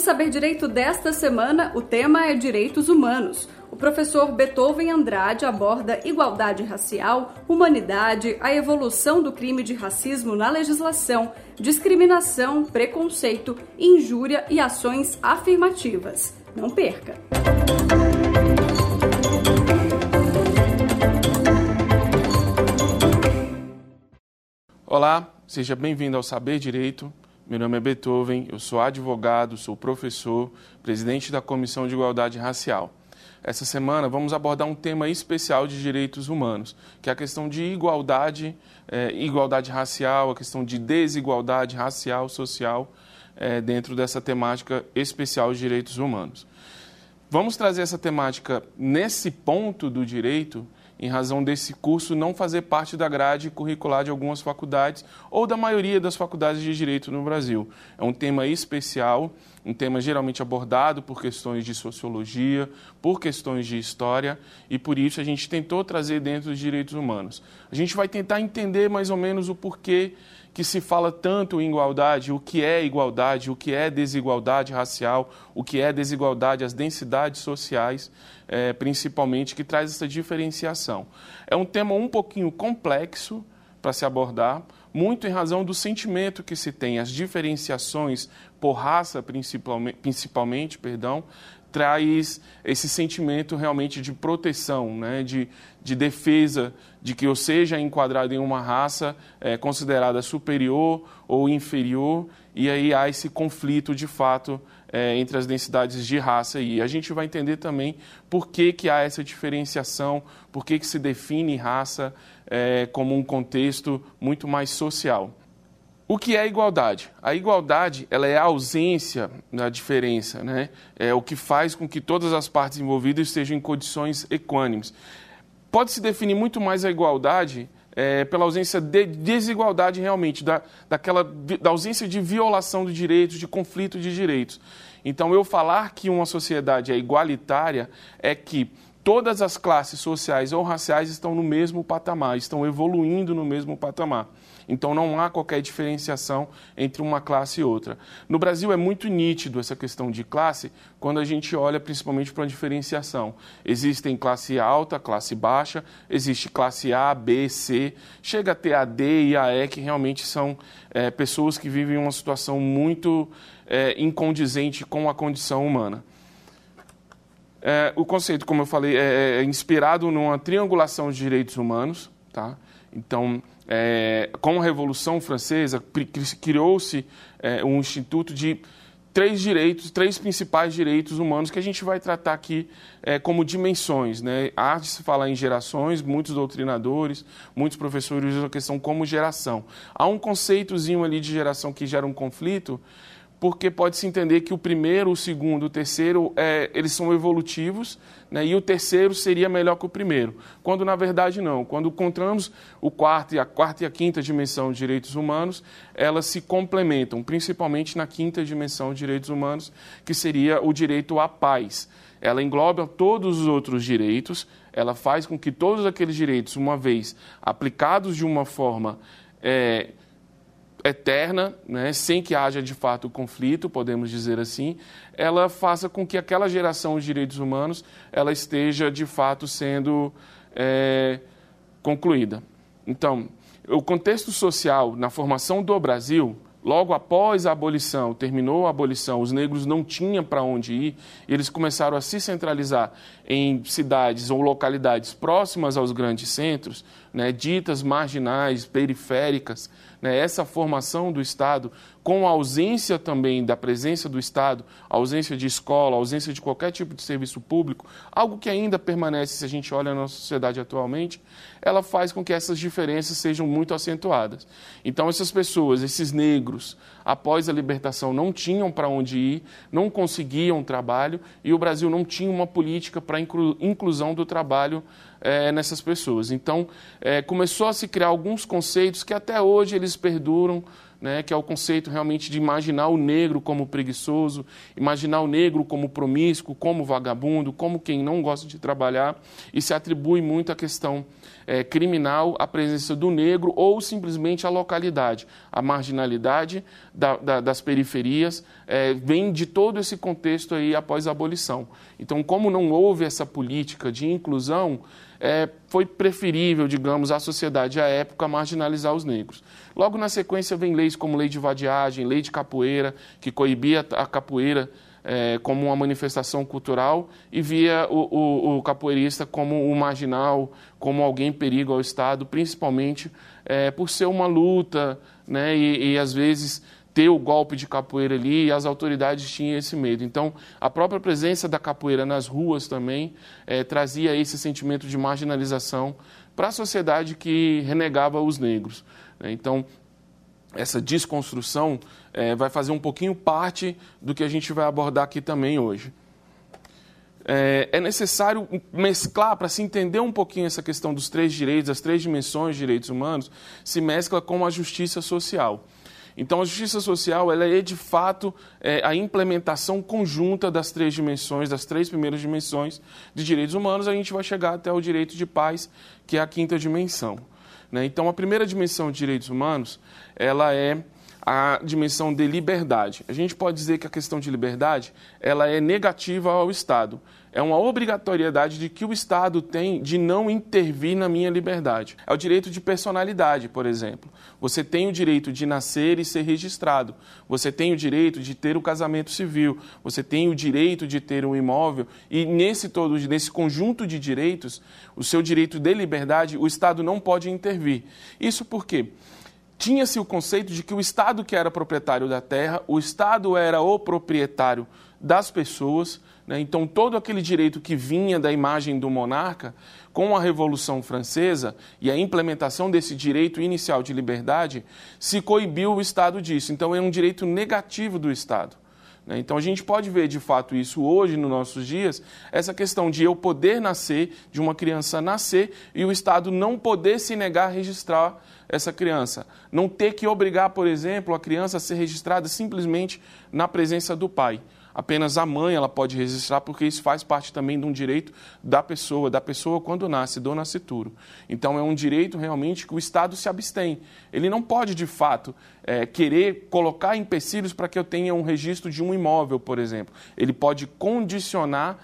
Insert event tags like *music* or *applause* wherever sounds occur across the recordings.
Saber Direito desta semana, o tema é Direitos Humanos. O professor Beethoven Andrade aborda igualdade racial, humanidade, a evolução do crime de racismo na legislação, discriminação, preconceito, injúria e ações afirmativas. Não perca! Olá, seja bem-vindo ao Saber Direito. Meu nome é Beethoven, eu sou advogado, sou professor, presidente da Comissão de Igualdade Racial. Essa semana vamos abordar um tema especial de direitos humanos, que é a questão de igualdade, eh, igualdade racial, a questão de desigualdade racial, social, eh, dentro dessa temática especial de direitos humanos. Vamos trazer essa temática nesse ponto do direito em razão desse curso não fazer parte da grade curricular de algumas faculdades ou da maioria das faculdades de direito no Brasil. É um tema especial, um tema geralmente abordado por questões de sociologia, por questões de história, e por isso a gente tentou trazer dentro dos direitos humanos. A gente vai tentar entender mais ou menos o porquê que se fala tanto em igualdade, o que é igualdade, o que é desigualdade racial, o que é desigualdade, as densidades sociais, é, principalmente, que traz essa diferenciação. É um tema um pouquinho complexo para se abordar, muito em razão do sentimento que se tem, as diferenciações por raça, principalmente, principalmente perdão, traz esse sentimento realmente de proteção, né? de, de defesa, de que eu seja enquadrado em uma raça é, considerada superior ou inferior, e aí há esse conflito de fato é, entre as densidades de raça. E a gente vai entender também por que, que há essa diferenciação, por que, que se define raça é, como um contexto muito mais social. O que é igualdade? A igualdade ela é a ausência da diferença, né? É o que faz com que todas as partes envolvidas estejam em condições equânimes. Pode-se definir muito mais a igualdade é, pela ausência de desigualdade realmente, da, daquela, da ausência de violação de direitos, de conflito de direitos. Então, eu falar que uma sociedade é igualitária é que todas as classes sociais ou raciais estão no mesmo patamar, estão evoluindo no mesmo patamar. Então não há qualquer diferenciação entre uma classe e outra. No Brasil é muito nítido essa questão de classe quando a gente olha principalmente para a diferenciação. Existem classe alta, classe baixa, existe classe A, B, C, chega a ter a D e a E, que realmente são é, pessoas que vivem uma situação muito é, incondizente com a condição humana. É, o conceito, como eu falei, é, é inspirado numa triangulação de direitos humanos, tá? Então, é, com a Revolução Francesa, criou-se é, um instituto de três direitos, três principais direitos humanos que a gente vai tratar aqui é, como dimensões. Né? Há de se falar em gerações, muitos doutrinadores, muitos professores usam a questão como geração. Há um conceitozinho ali de geração que gera um conflito, porque pode-se entender que o primeiro, o segundo, o terceiro, é, eles são evolutivos, né, e o terceiro seria melhor que o primeiro, quando na verdade não. Quando encontramos o quarto e a quarta e a quinta dimensão de direitos humanos, elas se complementam, principalmente na quinta dimensão de direitos humanos, que seria o direito à paz. Ela engloba todos os outros direitos, ela faz com que todos aqueles direitos, uma vez aplicados de uma forma é, eterna, né, sem que haja de fato conflito, podemos dizer assim, ela faça com que aquela geração de direitos humanos ela esteja de fato sendo é, concluída. Então, o contexto social na formação do Brasil Logo após a abolição, terminou a abolição, os negros não tinham para onde ir, eles começaram a se centralizar em cidades ou localidades próximas aos grandes centros, né, ditas marginais, periféricas. Né, essa formação do Estado, com a ausência também da presença do Estado, ausência de escola, ausência de qualquer tipo de serviço público, algo que ainda permanece se a gente olha na nossa sociedade atualmente, ela faz com que essas diferenças sejam muito acentuadas. Então, essas pessoas, esses negros, após a libertação, não tinham para onde ir, não conseguiam trabalho e o Brasil não tinha uma política para inclusão do trabalho é, nessas pessoas. Então, é, começou a se criar alguns conceitos que até hoje eles perduram né, que é o conceito realmente de imaginar o negro como preguiçoso, imaginar o negro como promíscuo, como vagabundo, como quem não gosta de trabalhar, e se atribui muito à questão é, criminal a presença do negro ou simplesmente a localidade. A marginalidade da, da, das periferias é, vem de todo esse contexto aí após a abolição. Então, como não houve essa política de inclusão, é, foi preferível, digamos, à sociedade à época marginalizar os negros. Logo na sequência vem leis como lei de vadiagem, lei de capoeira, que coibia a capoeira é, como uma manifestação cultural e via o, o, o, capoeirista como um marginal, como alguém em perigo ao Estado, principalmente é, por ser uma luta né, e, e às vezes ter o golpe de capoeira ali e as autoridades tinham esse medo. Então, a própria presença da capoeira nas ruas também é, trazia esse sentimento de marginalização para a sociedade que renegava os negros. Né? Então, essa desconstrução é, vai fazer um pouquinho parte do que a gente vai abordar aqui também hoje. É, é necessário mesclar, para se entender um pouquinho essa questão dos três direitos, as três dimensões de direitos humanos, se mescla com a justiça social. Então, a justiça social ela é, de fato, é, a implementação conjunta das três dimensões, das três primeiras dimensões de direitos humanos. A gente vai chegar até o direito de paz, que é a quinta dimensão. Né? Então, a primeira dimensão de direitos humanos ela é a dimensão de liberdade. A gente pode dizer que a questão de liberdade ela é negativa ao Estado. É uma obrigatoriedade de que o Estado tem de não intervir na minha liberdade. É o direito de personalidade, por exemplo. Você tem o direito de nascer e ser registrado. Você tem o direito de ter o casamento civil. Você tem o direito de ter um imóvel. E nesse todo, nesse conjunto de direitos, o seu direito de liberdade, o Estado não pode intervir. Isso por quê? tinha-se o conceito de que o Estado que era proprietário da terra, o Estado era o proprietário das pessoas? Então todo aquele direito que vinha da imagem do monarca, com a Revolução Francesa e a implementação desse direito inicial de liberdade, se coibiu o Estado disso. Então é um direito negativo do Estado. Né? Então a gente pode ver de fato isso hoje, nos nossos dias, essa questão de eu poder nascer, de uma criança nascer e o Estado não poder se negar a registrar essa criança. Não ter que obrigar, por exemplo, a criança a ser registrada simplesmente na presença do pai. Apenas a mãe ela pode registrar, porque isso faz parte também de um direito da pessoa, da pessoa quando nasce, do nascituro. Então é um direito realmente que o Estado se abstém. Ele não pode, de fato, é, querer colocar empecilhos para que eu tenha um registro de um imóvel, por exemplo. Ele pode condicionar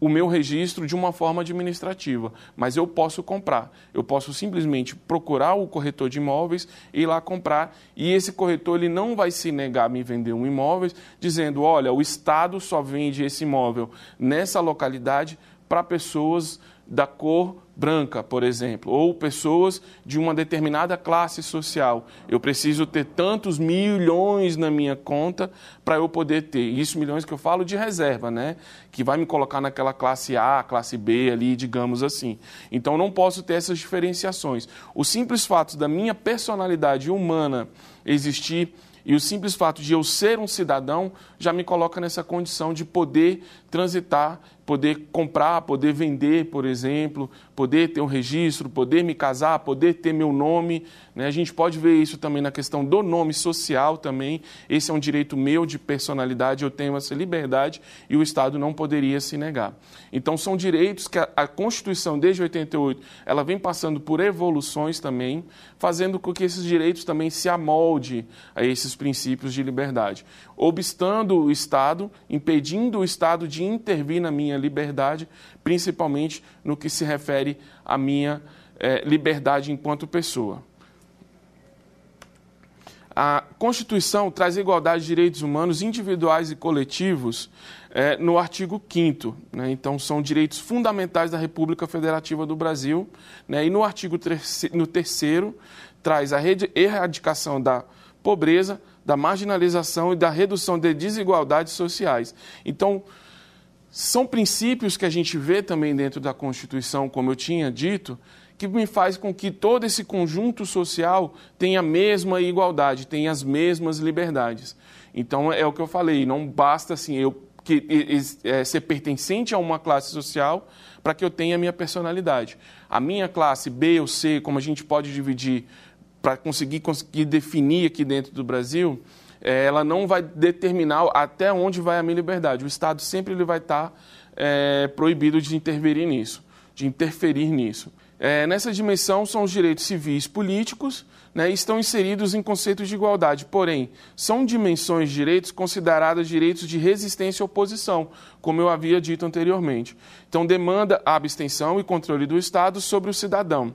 o meu registro de uma forma administrativa, mas eu posso comprar. Eu posso simplesmente procurar o corretor de imóveis e ir lá comprar, e esse corretor ele não vai se negar a me vender um imóvel dizendo, olha, o Estado só vende esse imóvel nessa localidade para pessoas da cor branca, por exemplo, ou pessoas de uma determinada classe social. Eu preciso ter tantos milhões na minha conta para eu poder ter. Isso milhões que eu falo de reserva, né? Que vai me colocar naquela classe A, classe B ali, digamos assim. Então não posso ter essas diferenciações. O simples fato da minha personalidade humana existir e o simples fato de eu ser um cidadão já me coloca nessa condição de poder transitar, poder comprar, poder vender, por exemplo, poder ter um registro, poder me casar, poder ter meu nome. Né? A gente pode ver isso também na questão do nome social também. Esse é um direito meu de personalidade, eu tenho essa liberdade e o Estado não poderia se negar. Então são direitos que a, Constituição, desde 88, ela vem passando por evoluções também, fazendo com que esses direitos também se amolde a esses princípios de liberdade. Obstando o Estado, impedindo o Estado de intervir na minha liberdade, principalmente no que se refere à minha eh, liberdade enquanto pessoa. A Constituição traz igualdade de direitos humanos individuais e coletivos eh, no artigo 5 né? Então, são direitos fundamentais da República Federativa do Brasil. Né? E no artigo no terceiro, traz a erradicação da pobreza, da marginalização e da redução de desigualdades sociais. Então, são princípios que a gente vê também dentro da Constituição, como eu tinha dito, que me faz com que todo esse conjunto social tenha a mesma igualdade, tenha as mesmas liberdades. Então é o que eu falei, não basta assim eu que, é, ser pertencente a uma classe social para que eu tenha a minha personalidade. A minha classe B ou C, como a gente pode dividir para conseguir, conseguir definir aqui dentro do Brasil, ela não vai determinar até onde vai a minha liberdade. O Estado sempre ele vai estar tá, é, proibido de interferir nisso, de interferir nisso. É, nessa dimensão são os direitos civis políticos, né, estão inseridos em conceitos de igualdade, porém, são dimensões de direitos consideradas direitos de resistência e oposição, como eu havia dito anteriormente. Então, demanda a abstenção e controle do Estado sobre o cidadão.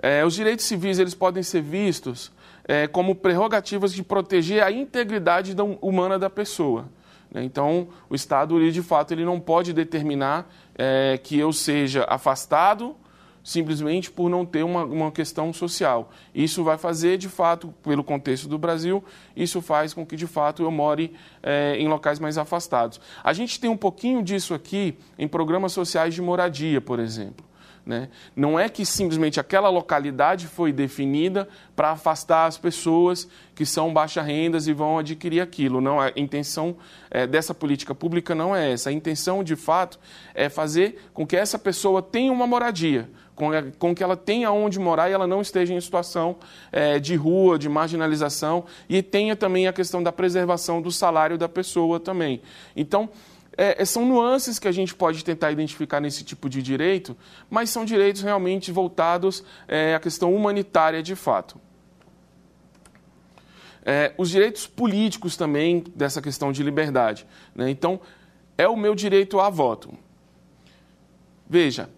É, os direitos civis eles podem ser vistos é, como prerrogativas de proteger a integridade humana da pessoa. Né? Então, o Estado, ele, de fato, ele não pode determinar é, que eu seja afastado simplesmente por não ter uma, uma questão social. Isso vai fazer, de fato, pelo contexto do Brasil, isso faz com que, de fato, eu more é, em locais mais afastados. A gente tem um pouquinho disso aqui em programas sociais de moradia, por exemplo. Né? Não é que simplesmente aquela localidade foi definida para afastar as pessoas que são baixa rendas e vão adquirir aquilo. Não, a intenção é, dessa política pública não é essa. A intenção, de fato, é fazer com que essa pessoa tenha uma moradia, com, com que ela tenha onde morar e ela não esteja em situação é, de rua, de marginalização e tenha também a questão da preservação do salário da pessoa também. Então, é, é, são nuances que a gente pode tentar identificar nesse tipo de direito, mas são direitos realmente voltados é, à questão humanitária de fato. É, os direitos políticos também dessa questão de liberdade. Né? Então, é o meu direito a voto. Veja,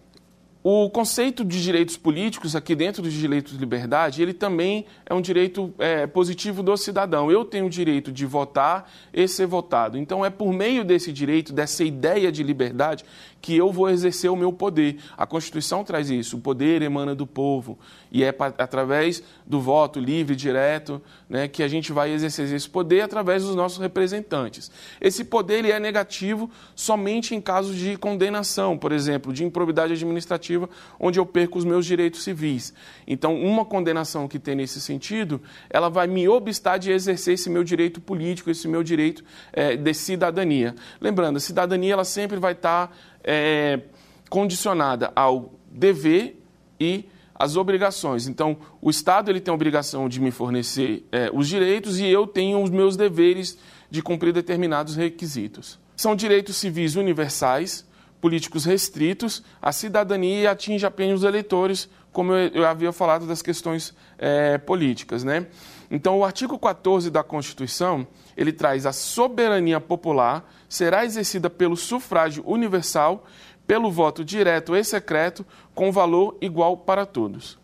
o conceito de direitos políticos aqui dentro dos direitos de liberdade, ele também é um direito é, positivo do cidadão. Eu tenho o direito de votar e ser votado. Então é por meio desse direito, dessa ideia de liberdade, que eu vou exercer o meu poder. A Constituição traz isso. O poder emana do povo e é através do voto livre, direto, né, que a gente vai exercer esse poder através dos nossos representantes. Esse poder ele é negativo somente em casos de condenação, por exemplo, de improbidade administrativa, onde eu perco os meus direitos civis. Então, uma condenação que tem nesse sentido, ela vai me obstar de exercer esse meu direito político, esse meu direito é, de cidadania. Lembrando, a cidadania ela sempre vai estar é, condicionada ao dever e às obrigações. Então, o Estado ele tem a obrigação de me fornecer é, os direitos e eu tenho os meus deveres de cumprir determinados requisitos. São direitos civis universais, políticos restritos, a cidadania atinge apenas os eleitores, como eu, eu havia falado das questões é, políticas. Né? Então, o artigo 14 da Constituição, ele traz a soberania popular será exercida pelo sufrágio universal, pelo voto direto e secreto, com valor igual para todos.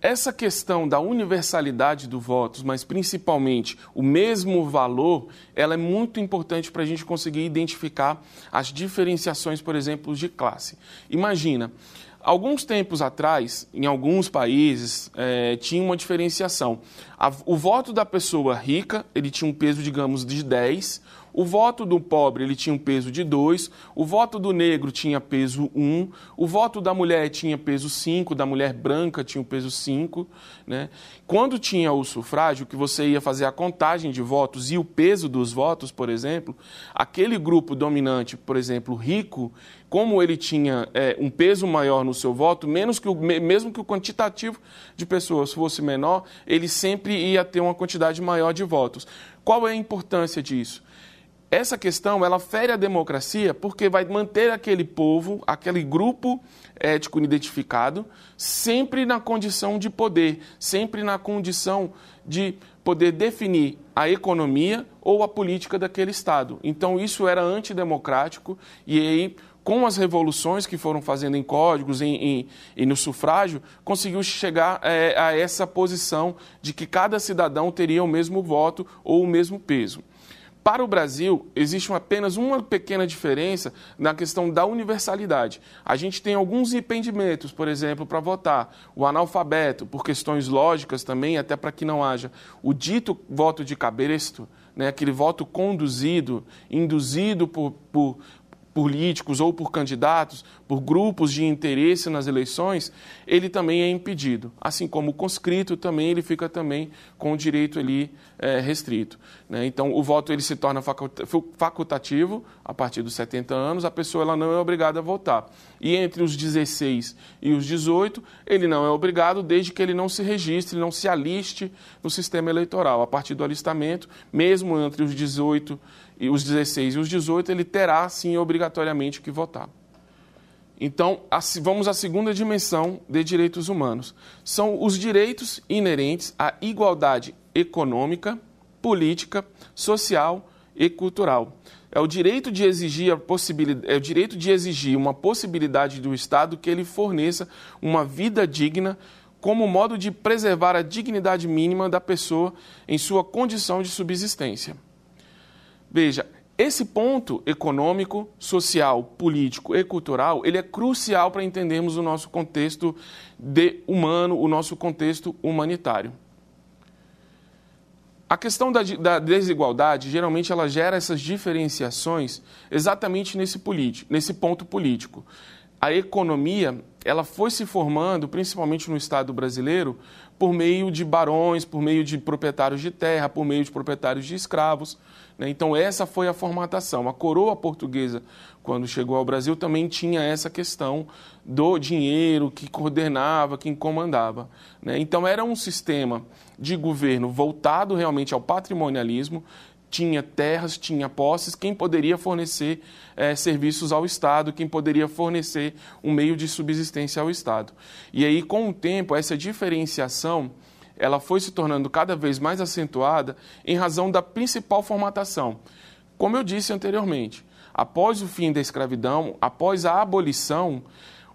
Essa questão da universalidade do voto, mas principalmente o mesmo valor, ela é muito importante para a gente conseguir identificar as diferenciações, por exemplo, de classe. Imagina, Alguns tempos atrás, em alguns países, é, tinha uma diferenciação. O voto da pessoa rica, ele tinha um peso, digamos, de 10, o voto do pobre ele tinha um peso de 2, o voto do negro tinha peso 1, um, o voto da mulher tinha peso 5, da mulher branca tinha o peso 5. Né? Quando tinha o sufrágio, que você ia fazer a contagem de votos e o peso dos votos, por exemplo, aquele grupo dominante, por exemplo, rico, como ele tinha é, um peso maior no seu voto, menos que o, mesmo que o quantitativo de pessoas fosse menor, ele sempre ia ter uma quantidade maior de votos. Qual é a importância disso? Essa questão ela fere a democracia porque vai manter aquele povo, aquele grupo ético identificado, sempre na condição de poder, sempre na condição de poder definir a economia ou a política daquele Estado. Então, isso era antidemocrático e aí, com as revoluções que foram fazendo em códigos em, e no sufrágio, conseguiu chegar é, a essa posição de que cada cidadão teria o mesmo voto ou o mesmo peso. Para o Brasil, existe apenas uma pequena diferença na questão da universalidade. A gente tem alguns impedimentos, por exemplo, para votar. O analfabeto, por questões lógicas também, até para que não haja o dito voto de cabresto, né, aquele voto conduzido, induzido por, por políticos ou por candidatos, por grupos de interesse nas eleições, ele também é impedido. Assim como o conscrito também, ele fica também com o direito ali é, restrito. Né? Então, o voto ele se torna facultativo a partir dos 70 anos, a pessoa ela não é obrigada a votar. E entre os 16 e os 18, ele não é obrigado desde que ele não se registre, não se aliste no sistema eleitoral. A partir do alistamento, mesmo entre os 18 e os 16 e os 18, ele terá sim obrigatoriamente que votar. Então, vamos à segunda dimensão de direitos humanos. São os direitos inerentes à igualdade econômica, política, social e cultural. É o direito de exigir a possibilidade, é o direito de exigir uma possibilidade do Estado que ele forneça uma vida digna como modo de preservar a dignidade mínima da pessoa em sua condição de subsistência. Veja, esse ponto econômico, social, político e cultural, ele é crucial para entendermos o nosso contexto humano, o nosso contexto humanitário. A questão da, da, desigualdade, geralmente, ela gera essas diferenciações exatamente nesse, nesse ponto político. A economia, ela foi se formando, principalmente no Estado brasileiro, por meio de barões, por meio de proprietários de terra, por meio de proprietários de escravos. Né? Então, essa foi a formatação. A coroa portuguesa, quando chegou ao Brasil, também tinha essa questão do dinheiro que coordenava, que comandava. Né? Então, era um sistema de governo voltado realmente ao patrimonialismo, tinha terras, tinha posses, quem poderia fornecer é, serviços ao Estado, quem poderia fornecer um meio de subsistência ao Estado. E aí, com o tempo, essa diferenciação ela foi se tornando cada vez mais acentuada em razão da principal formatação. Como eu disse anteriormente, após o fim da escravidão, após a abolição,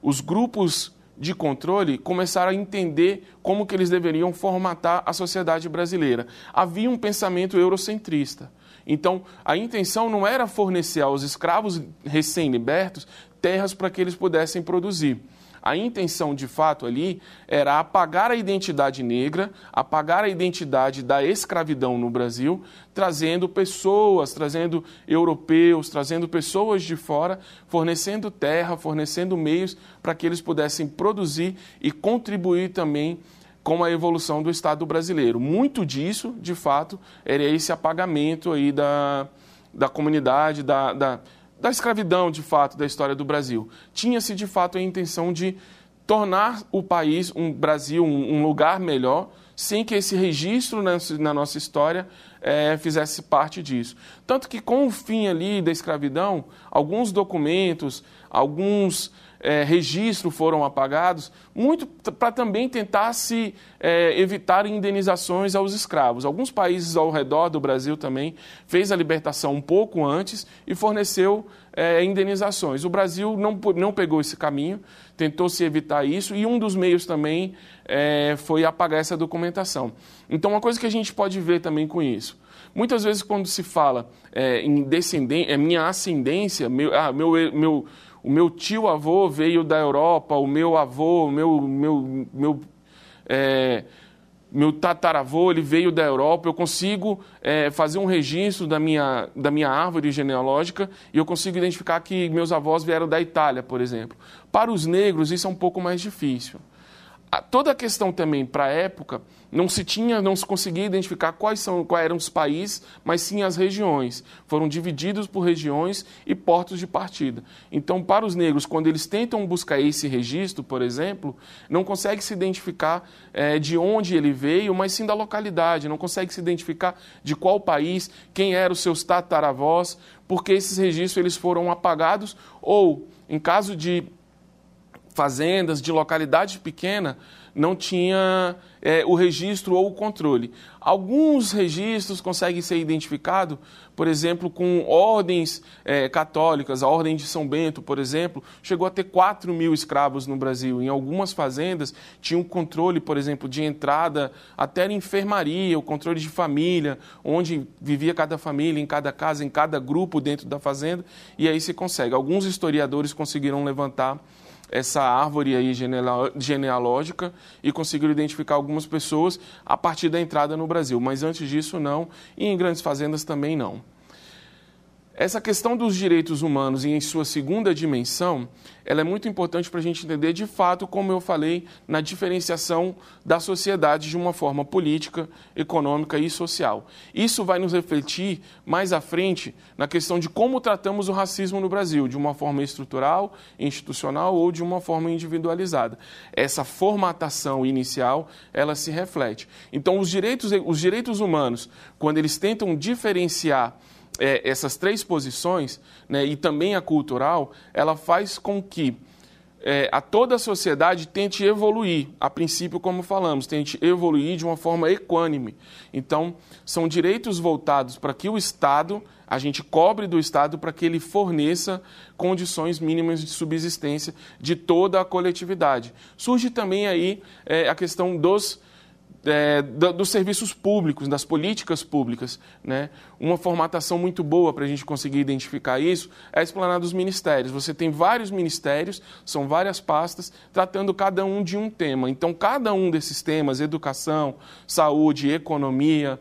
os grupos de controle começaram a entender como que eles deveriam formatar a sociedade brasileira. Havia um pensamento eurocentrista. Então, a intenção não era fornecer aos escravos recém-libertos terras para que eles pudessem produzir. A intenção, de fato, ali era apagar a identidade negra, apagar a identidade da escravidão no Brasil, trazendo pessoas, trazendo europeus, trazendo pessoas de fora, fornecendo terra, fornecendo meios para que eles pudessem produzir e contribuir também com a evolução do Estado brasileiro. Muito disso, de fato, era esse apagamento aí da, da comunidade, da, da da escravidão, de fato, da história do Brasil. Tinha-se, de fato, a intenção de tornar o país, um Brasil, um, lugar melhor, sem que esse registro na, na nossa história é, fizesse parte disso. Tanto que, com o fim ali da escravidão, alguns documentos, alguns é, registros foram apagados, muito para também tentar se é, evitar indenizações aos escravos. Alguns países ao redor do Brasil também fez a libertação um pouco antes e forneceu é, indenizações. O Brasil não, não pegou esse caminho, tentou se evitar isso e um dos meios também é, foi apagar essa documentação. Então, uma coisa que a gente pode ver também com isso. Muitas vezes, quando se fala é, em descendência, é minha ascendência, meu, ah, meu, meu o meu tio avô veio da Europa, o meu avô, o meu, meu, meu, é, meu tataravô ele veio da Europa, eu consigo é, fazer um registro da minha, da minha árvore genealógica e eu consigo identificar que meus avós vieram da Itália, por exemplo. Para os negros, isso é um pouco mais difícil toda a questão também para a época não se tinha, não se conseguia identificar quais são, quais eram os países, mas sim as regiões. Foram divididos por regiões e portos de partida. Então, para os negros, quando eles tentam buscar esse registro, por exemplo, não consegue se identificar é, de onde ele veio, mas sim da localidade. Não consegue se identificar de qual país, quem eram os seus tataravós, porque esses registros eles foram apagados ou, em caso de fazendas, de localidade pequena, não tinha é, o registro ou o controle. Alguns registros conseguem ser identificados, por exemplo, com ordens é, católicas. A Ordem de São Bento, por exemplo, chegou a ter 4 mil escravos no Brasil. Em algumas fazendas tinha um controle, por exemplo, de entrada até na enfermaria, o controle de família, onde vivia cada família, em cada casa, em cada grupo dentro da fazenda, e aí se consegue. Alguns historiadores conseguiram levantar essa árvore aí genealógica e conseguiram identificar algumas pessoas a partir da entrada no Brasil. Mas antes disso, não. E em grandes fazendas também não. Essa questão dos direitos humanos em sua segunda dimensão, ela é muito importante para a gente entender de fato, como eu falei, na diferenciação da sociedade de uma forma política, econômica e social. Isso vai nos refletir mais à frente na questão de como tratamos o racismo no Brasil, de uma forma estrutural, institucional ou de uma forma individualizada. Essa formatação inicial, ela se reflete. Então, os direitos, os direitos humanos, quando eles tentam diferenciar é, essas três posições, né, e também a cultural, ela faz com que é, a toda a sociedade tente evoluir, a princípio, como falamos, tente evoluir de uma forma equânime. Então, são direitos voltados para que o Estado, a gente cobre do Estado para que ele forneça condições mínimas de subsistência de toda a coletividade. Surge também aí é, a questão dos é, dos serviços públicos, das políticas públicas. Né? Uma formatação muito boa para a gente conseguir identificar isso é explanar dos ministérios. Você tem vários ministérios, são várias pastas, tratando cada um de um tema. Então, cada um desses temas, educação, saúde, economia,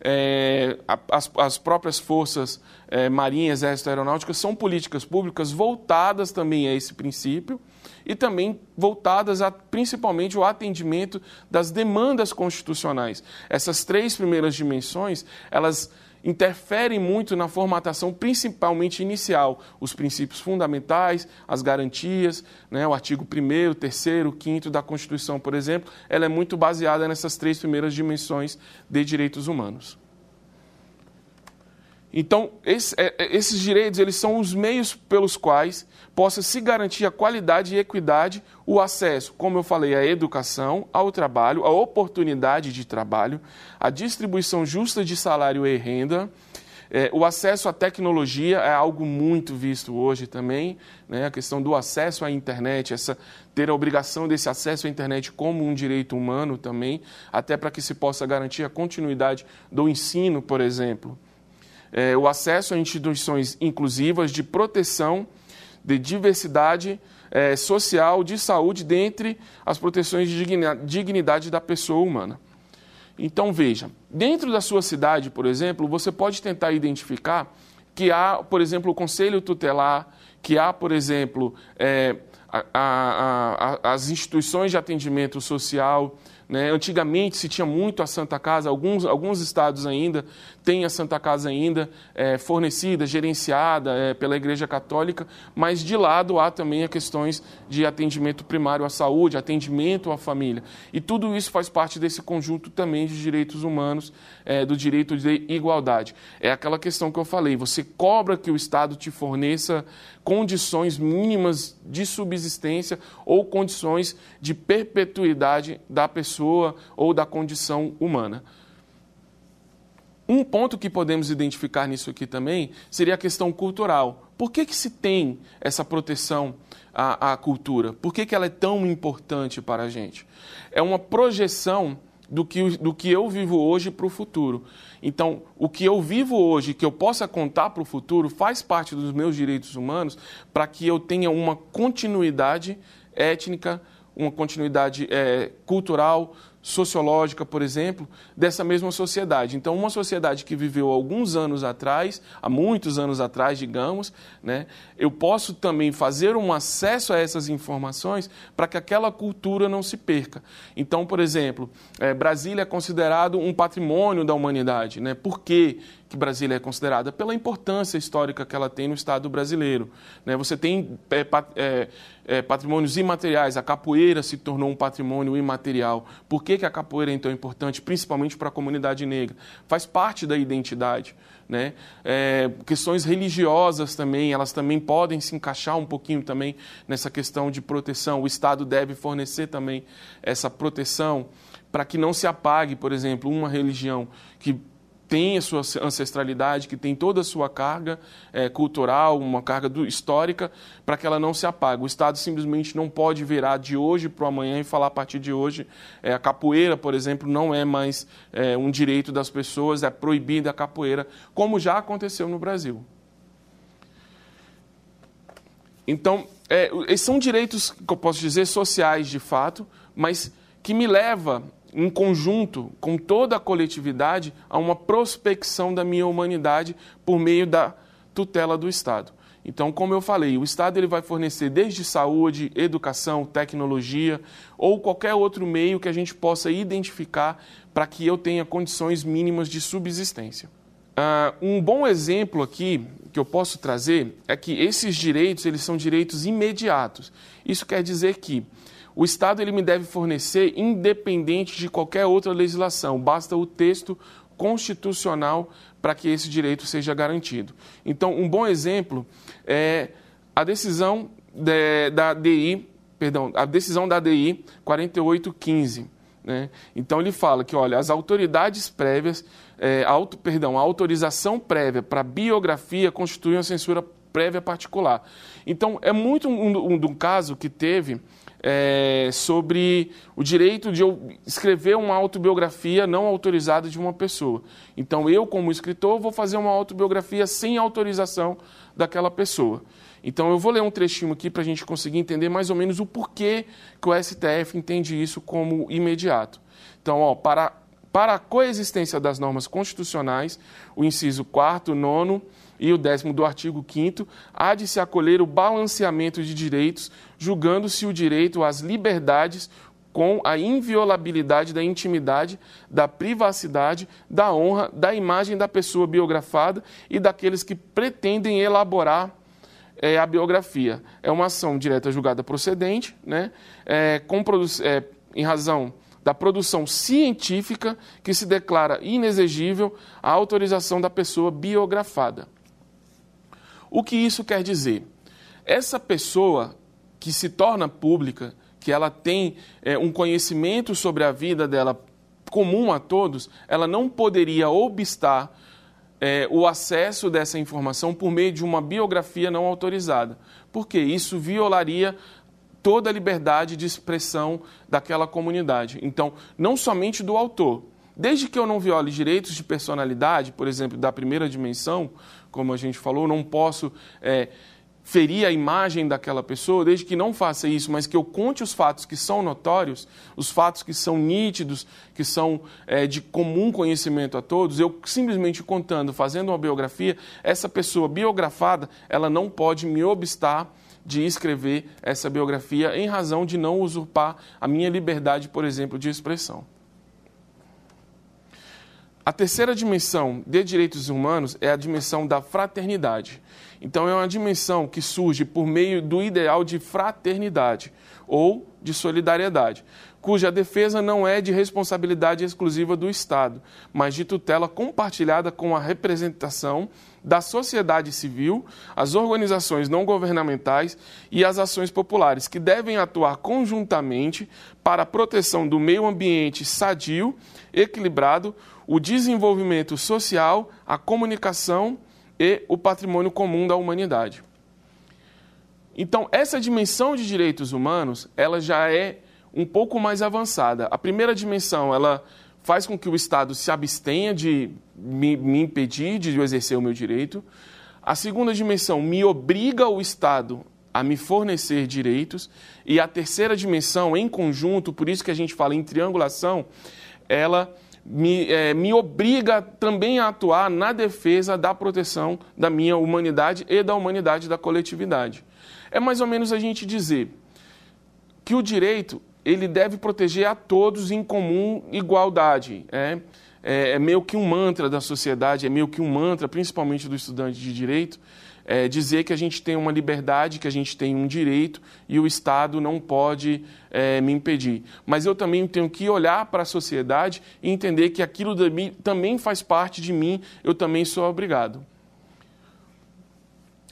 é, as, as, próprias forças é, marinhas, exército aeronáuticas, são políticas públicas voltadas também a esse princípio e também voltadas a principalmente o atendimento das demandas constitucionais. Essas três primeiras dimensões, elas interferem muito na formatação, principalmente inicial, os princípios fundamentais, as garantias, né, o artigo 1 3 5 da Constituição, por exemplo, ela é muito baseada nessas três primeiras dimensões de direitos humanos. Então, esse, é, é, esses direitos eles são os meios pelos quais possa se garantir a qualidade e equidade, o acesso, como eu falei, à educação, ao trabalho, à oportunidade de trabalho, a distribuição justa de salário e renda, é, o acesso à tecnologia é algo muito visto hoje também, né? a questão do acesso à internet, essa, ter a obrigação desse acesso à internet como um direito humano também, até para que se possa garantir a continuidade do ensino, por exemplo é, o acesso a instituições inclusivas de proteção de diversidade é, social, de saúde, dentre as proteções de dignidade da pessoa humana. Então, veja, dentro da sua cidade, por exemplo, você pode tentar identificar que há, por exemplo, o conselho tutelar, que há, por exemplo, é, a, a, a, as instituições de atendimento social, né? Antigamente se tinha muito a Santa Casa, alguns, alguns estados ainda têm a Santa Casa ainda é, fornecida, gerenciada é, pela Igreja Católica, mas de lado há também as questões de atendimento primário à saúde, atendimento à família. E tudo isso faz parte desse conjunto também de direitos humanos, é, do direito de igualdade. É aquela questão que eu falei, você cobra que o Estado te forneça condições mínimas de subsistência ou condições de perpetuidade da pessoa ou da condição humana. Um ponto que podemos identificar nisso aqui também seria a questão cultural. Por que, que se tem essa proteção à, à cultura? Por que, que ela é tão importante para a gente? É uma projeção do que, do que eu vivo hoje para o futuro. Então, o que eu vivo hoje, que eu possa contar para o futuro, faz parte dos meus direitos humanos para que eu tenha uma continuidade étnica, uma continuidade é, cultural, sociológica, por exemplo, dessa mesma sociedade. Então, uma sociedade que viveu alguns anos atrás, há muitos anos atrás, digamos, né, eu posso também fazer um acesso a essas informações para que aquela cultura não se perca. Então, por exemplo, é, Brasília é considerado um patrimônio da humanidade. Né? Por quê? que Brasília é considerada pela importância histórica que ela tem no Estado brasileiro. Né? Você tem é, é, é, patrimônios imateriais, a capoeira se tornou um patrimônio imaterial. Por que, que a capoeira é tão importante, principalmente para a comunidade negra? Faz parte da identidade. Né? É, questões religiosas também, elas também podem se encaixar um pouquinho também nessa questão de proteção. O Estado deve fornecer também essa proteção para que não se apague, por exemplo, uma religião que tem a sua ancestralidade, que tem toda a sua carga é, cultural, uma carga do, histórica, para que ela não se apague. O Estado simplesmente não pode virar de hoje para o amanhã e falar a partir de hoje. É, a capoeira, por exemplo, não é mais é, um direito das pessoas, é proibida a capoeira, como já aconteceu no Brasil. Então, é, são direitos que eu posso dizer sociais de fato, mas que me leva em conjunto com toda a coletividade, a uma prospecção da minha humanidade por meio da tutela do Estado. Então, como eu falei, o Estado ele vai fornecer desde saúde, educação, tecnologia ou qualquer outro meio que a gente possa identificar para que eu tenha condições mínimas de subsistência. Uh, um bom exemplo aqui que eu posso trazer é que esses direitos eles são direitos imediatos. Isso quer dizer que o Estado ele me deve fornecer independente de qualquer outra legislação. Basta o texto constitucional para que esse direito seja garantido. Então, um bom exemplo é a decisão de, da DI, perdão, a decisão da DI 4815. Né? Então, ele fala que, olha, as autoridades prévias, é, auto, perdão, a autorização prévia para biografia constitui uma censura prévia particular. Então, é muito um, um, um, um caso que teve é, sobre o direito de eu escrever uma autobiografia não autorizada de uma pessoa. Então, eu, como escritor, vou fazer uma autobiografia sem autorização daquela pessoa. Então, eu vou ler um trechinho aqui para a gente conseguir entender mais ou menos o porquê que o STF entende isso como imediato. Então, ó, para, para a coexistência das normas constitucionais, o inciso 4, 9 e o décimo do artigo 5 há de se acolher o balanceamento de direitos, julgando-se o direito às liberdades com a inviolabilidade da intimidade, da privacidade, da honra, da imagem da pessoa biografada e daqueles que pretendem elaborar é, a biografia. É uma ação direta julgada procedente, né, é, com, é, em razão da produção científica que se declara inexigível a autorização da pessoa biografada. O que isso quer dizer? Essa pessoa que se torna pública, que ela tem é, um conhecimento sobre a vida dela comum a todos, ela não poderia obstar é, o acesso dessa informação por meio de uma biografia não autorizada, porque isso violaria toda a liberdade de expressão daquela comunidade. Então, não somente do autor. Desde que eu não viole direitos de personalidade, por exemplo, da primeira dimensão, como a gente falou, não posso é, ferir a imagem daquela pessoa, desde que não faça isso, mas que eu conte os fatos que são notórios, os fatos que são nítidos, que são é, de comum conhecimento a todos, eu simplesmente contando, fazendo uma biografia, essa pessoa biografada, ela não pode me obstar de escrever essa biografia em razão de não usurpar a minha liberdade, por exemplo, de expressão. A terceira dimensão de direitos humanos é a dimensão da fraternidade. Então, é uma dimensão que surge por meio do ideal de fraternidade ou de solidariedade, cuja defesa não é de responsabilidade exclusiva do Estado, mas de tutela compartilhada com a representação da sociedade civil, as organizações não governamentais e as ações populares, que devem atuar conjuntamente para a proteção do meio ambiente sadio, equilibrado, o desenvolvimento social, a comunicação e o patrimônio comum da humanidade. Então, essa dimensão de direitos humanos, ela já é um pouco mais avançada. A primeira dimensão, ela faz com que o Estado se abstenha de me, me impedir de exercer o meu direito. A segunda dimensão me obriga o Estado a me fornecer direitos. E a terceira dimensão, em conjunto, por isso que a gente fala em triangulação, ela me, é, me obriga também a atuar na defesa da proteção da minha humanidade e da humanidade da coletividade. É mais ou menos a gente dizer que o direito ele deve proteger a todos em comum igualdade. É, é, é meio que um mantra da sociedade, é meio que um mantra, principalmente do estudante de direito, é, dizer que a gente tem uma liberdade, que a gente tem um direito e o Estado não pode é, me impedir. Mas eu também tenho que olhar para a sociedade e entender que aquilo mim, também faz parte de mim, eu também sou obrigado.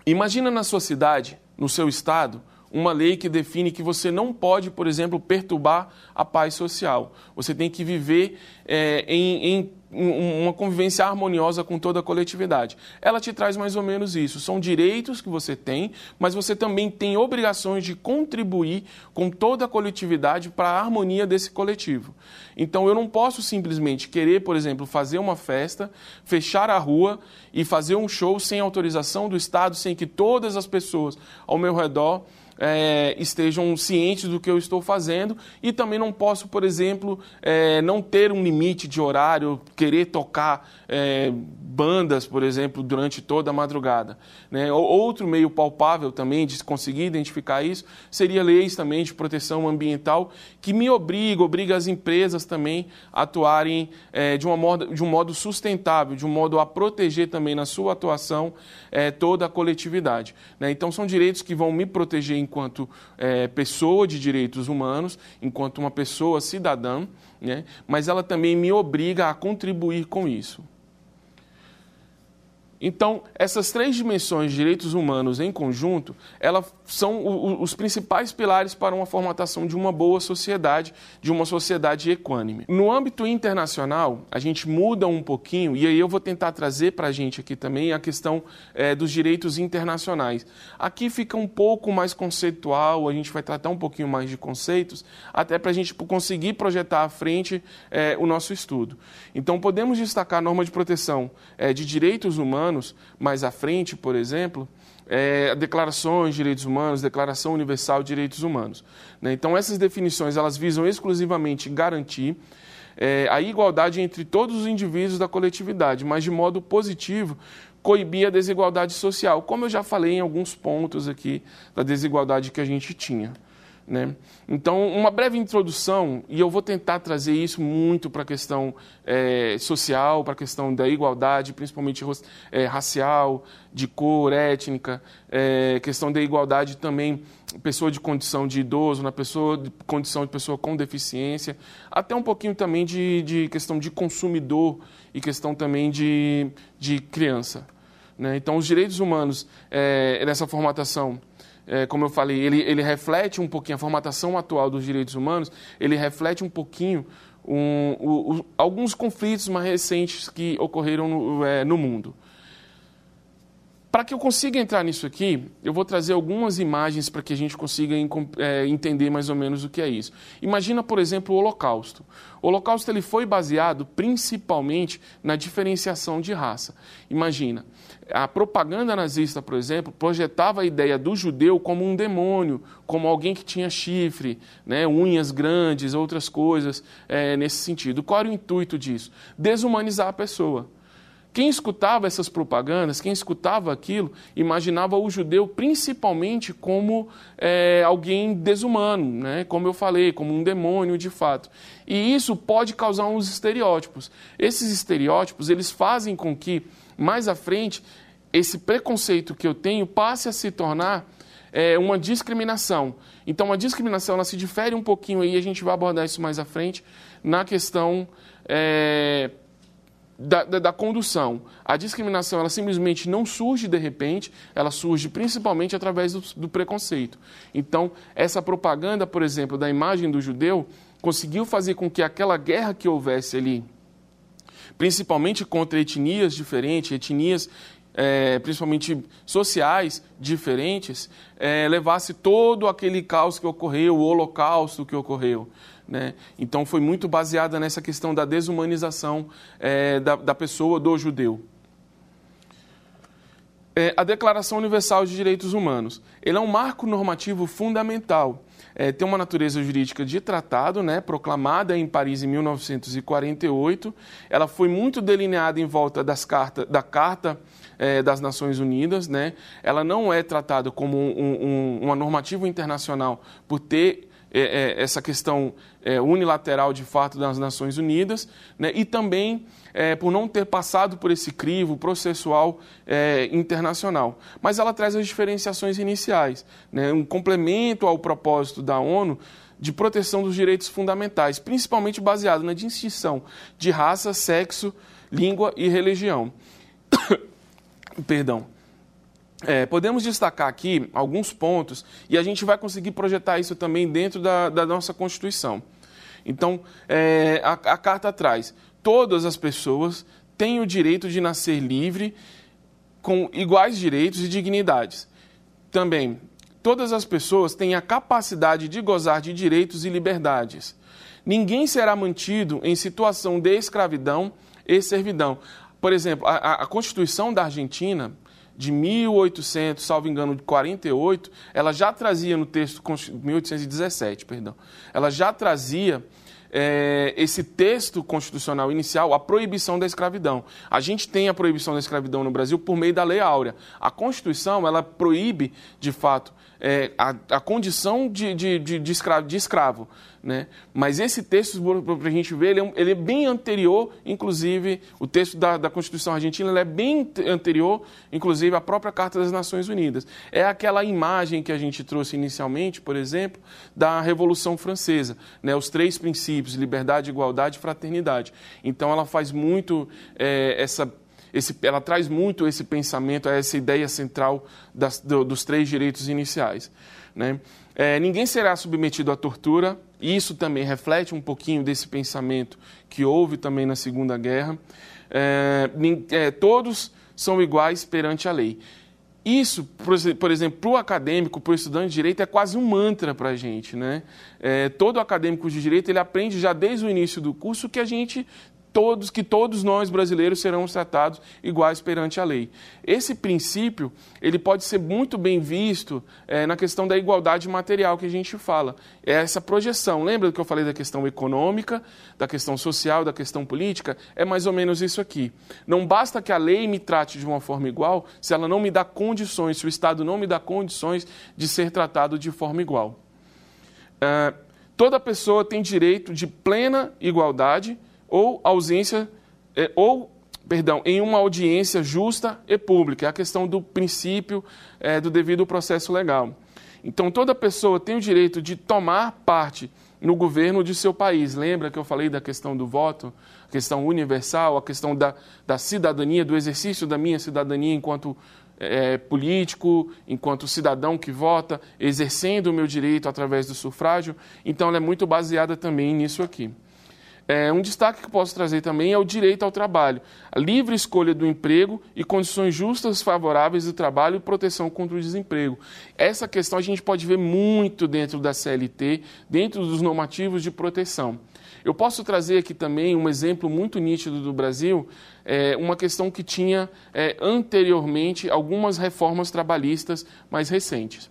Imagina na sua cidade, no seu estado, uma lei que define que você não pode, por exemplo, perturbar a paz social. Você tem que viver é, em, em uma convivência harmoniosa com toda a coletividade. Ela te traz mais ou menos isso. São direitos que você tem, mas você também tem obrigações de contribuir com toda a coletividade para a harmonia desse coletivo. Então eu não posso simplesmente querer, por exemplo, fazer uma festa, fechar a rua e fazer um show sem autorização do Estado, sem que todas as pessoas ao meu redor é, estejam cientes do que eu estou fazendo e também não posso, por exemplo, é, não ter um limite de horário, querer tocar é, bandas, por exemplo, durante toda a madrugada. Né? Outro meio palpável também de conseguir identificar isso seria leis também de proteção ambiental que me obriga, obriga as empresas também a atuarem é, de, uma modo, de um modo sustentável, de um modo a proteger também na sua atuação é, toda a coletividade. Né? Então são direitos que vão me proteger enquanto é, pessoa de direitos humanos, enquanto uma pessoa cidadã, né? mas ela também me obriga a contribuir com isso. Então, essas três dimensões de direitos humanos em conjunto, elas são os principais pilares para uma formatação de uma boa sociedade, de uma sociedade equânime. No âmbito internacional, a gente muda um pouquinho, e aí eu vou tentar trazer para a gente aqui também a questão é, dos direitos internacionais. Aqui fica um pouco mais conceitual, a gente vai tratar um pouquinho mais de conceitos, até para a gente conseguir projetar à frente é, o nosso estudo. Então, podemos destacar a norma de proteção é, de direitos humanos mais à frente, por exemplo, é, declarações de direitos humanos, Declaração Universal de Direitos Humanos. Né? Então, essas definições elas visam exclusivamente garantir é, a igualdade entre todos os indivíduos da coletividade, mas de modo positivo coibir a desigualdade social, como eu já falei em alguns pontos aqui da desigualdade que a gente tinha. Né? Então, uma breve introdução, e eu vou tentar trazer isso muito para a questão é, social, para a questão da igualdade, principalmente é, racial, de cor, étnica, é, questão da igualdade também, pessoa de condição de idoso, na pessoa de condição de pessoa com deficiência, até um pouquinho também de, de questão de consumidor e questão também de, de criança. Né? Então, os direitos humanos é, nessa formatação é, como eu falei, ele, ele reflete um pouquinho, a formatação atual dos direitos humanos, ele reflete um pouquinho um, alguns conflitos mais recentes que ocorreram no, é, no mundo. Para que eu consiga entrar nisso aqui, eu vou trazer algumas imagens para que a gente consiga é, entender mais ou menos o que é isso. Imagina, por exemplo, o Holocausto. O Holocausto ele foi baseado principalmente na diferenciação de raça. Imagina, a propaganda nazista, por exemplo, projetava a ideia do judeu como um demônio, como alguém que tinha chifre, né, unhas grandes, outras coisas é, nesse sentido. Qual era o intuito disso? Desumanizar a pessoa. Quem escutava essas propagandas, quem escutava aquilo, imaginava o judeu principalmente como é, alguém desumano, né? como eu falei, como um demônio de fato. E isso pode causar uns estereótipos. Esses estereótipos, eles fazem com que mais à frente, esse preconceito que eu tenho passe a se tornar é, uma discriminação. Então, a discriminação ela se difere um pouquinho aí, a gente vai abordar isso mais à frente, na questão é, da, da, da, condução. A discriminação ela simplesmente não surge de repente, ela surge principalmente através do, do preconceito. Então, essa propaganda, por exemplo, da imagem do judeu, conseguiu fazer com que aquela guerra que houvesse ali principalmente contra etnias diferentes, etnias é, principalmente sociais diferentes, é, levasse todo aquele caos que ocorreu, o holocausto que ocorreu. Né? Então foi muito baseada nessa questão da desumanização é, da, da, pessoa, do judeu. É, a Declaração Universal de Direitos Humanos. Ele é um marco normativo fundamental é, tem uma natureza jurídica de tratado, né, proclamada em Paris em 1948. Ela foi muito delineada em volta das carta, da Carta é, das Nações Unidas. Né? Ela não é tratada como um, um, uma normativa internacional por ter é, é, essa questão é, unilateral de fato das Nações Unidas, né? e também é, por não ter passado por esse crivo processual é, internacional. Mas ela traz as diferenciações iniciais, né? um complemento ao propósito da ONU de proteção dos direitos fundamentais, principalmente baseado na distinção de raça, sexo, língua e religião. *coughs* Perdão. É, podemos destacar aqui alguns pontos e a gente vai conseguir projetar isso também dentro da, da nossa Constituição. Então, é, a, a carta traz: todas as pessoas têm o direito de nascer livre, com iguais direitos e dignidades. Também, todas as pessoas têm a capacidade de gozar de direitos e liberdades. Ninguém será mantido em situação de escravidão e servidão. Por exemplo, a, a Constituição da Argentina de 1800, salvo engano, de 48, ela já trazia no texto 1817, perdão. Ela já trazia é, esse texto constitucional inicial a proibição da escravidão. A gente tem a proibição da escravidão no Brasil por meio da Lei Áurea. A Constituição ela proíbe, de fato, é, a, a, condição de, de, de, de, escravo, de escravo. Né? Mas esse texto, para a gente ver, ele é, ele é, bem anterior, inclusive, o texto da, da Constituição Argentina é bem anterior, inclusive, à própria Carta das Nações Unidas. É aquela imagem que a gente trouxe inicialmente, por exemplo, da Revolução Francesa, né? os três princípios, liberdade, igualdade e fraternidade. Então, ela faz muito é, essa esse, ela traz muito esse pensamento, essa ideia central das, do, dos três direitos iniciais. Né? É, ninguém será submetido à tortura, isso também reflete um pouquinho desse pensamento que houve também na Segunda Guerra. É, é, todos são iguais perante a lei. Isso, por exemplo, para o acadêmico, para o estudante de direito, é quase um mantra para a gente. Né? É, todo acadêmico de direito ele aprende já desde o início do curso que a gente todos que todos nós brasileiros serão tratados iguais perante a lei. Esse princípio ele pode ser muito bem visto é, na questão da igualdade material que a gente fala. É essa projeção. Lembra do que eu falei da questão econômica, da questão social, da questão política? É mais ou menos isso aqui. Não basta que a lei me trate de uma forma igual, se ela não me dá condições, se o Estado não me dá condições de ser tratado de forma igual. É, toda pessoa tem direito de plena igualdade ou ausência, é, ou, perdão, em uma audiência justa e pública. É a questão do princípio é, do devido processo legal. Então, toda pessoa tem o direito de tomar parte no governo de seu país. Lembra que eu falei da questão do voto, a questão universal, a questão da, da cidadania, do exercício da minha cidadania enquanto é, político, enquanto cidadão que vota, exercendo o meu direito através do sufrágio. Então, ela é muito baseada também nisso aqui. É, um destaque que posso trazer também é o direito ao trabalho, a livre escolha do emprego e condições justas, favoráveis do trabalho e proteção contra o desemprego. Essa questão a gente pode ver muito dentro da CLT, dentro dos normativos de proteção. Eu posso trazer aqui também um exemplo muito nítido do Brasil, é, uma questão que tinha é, anteriormente algumas reformas trabalhistas mais recentes.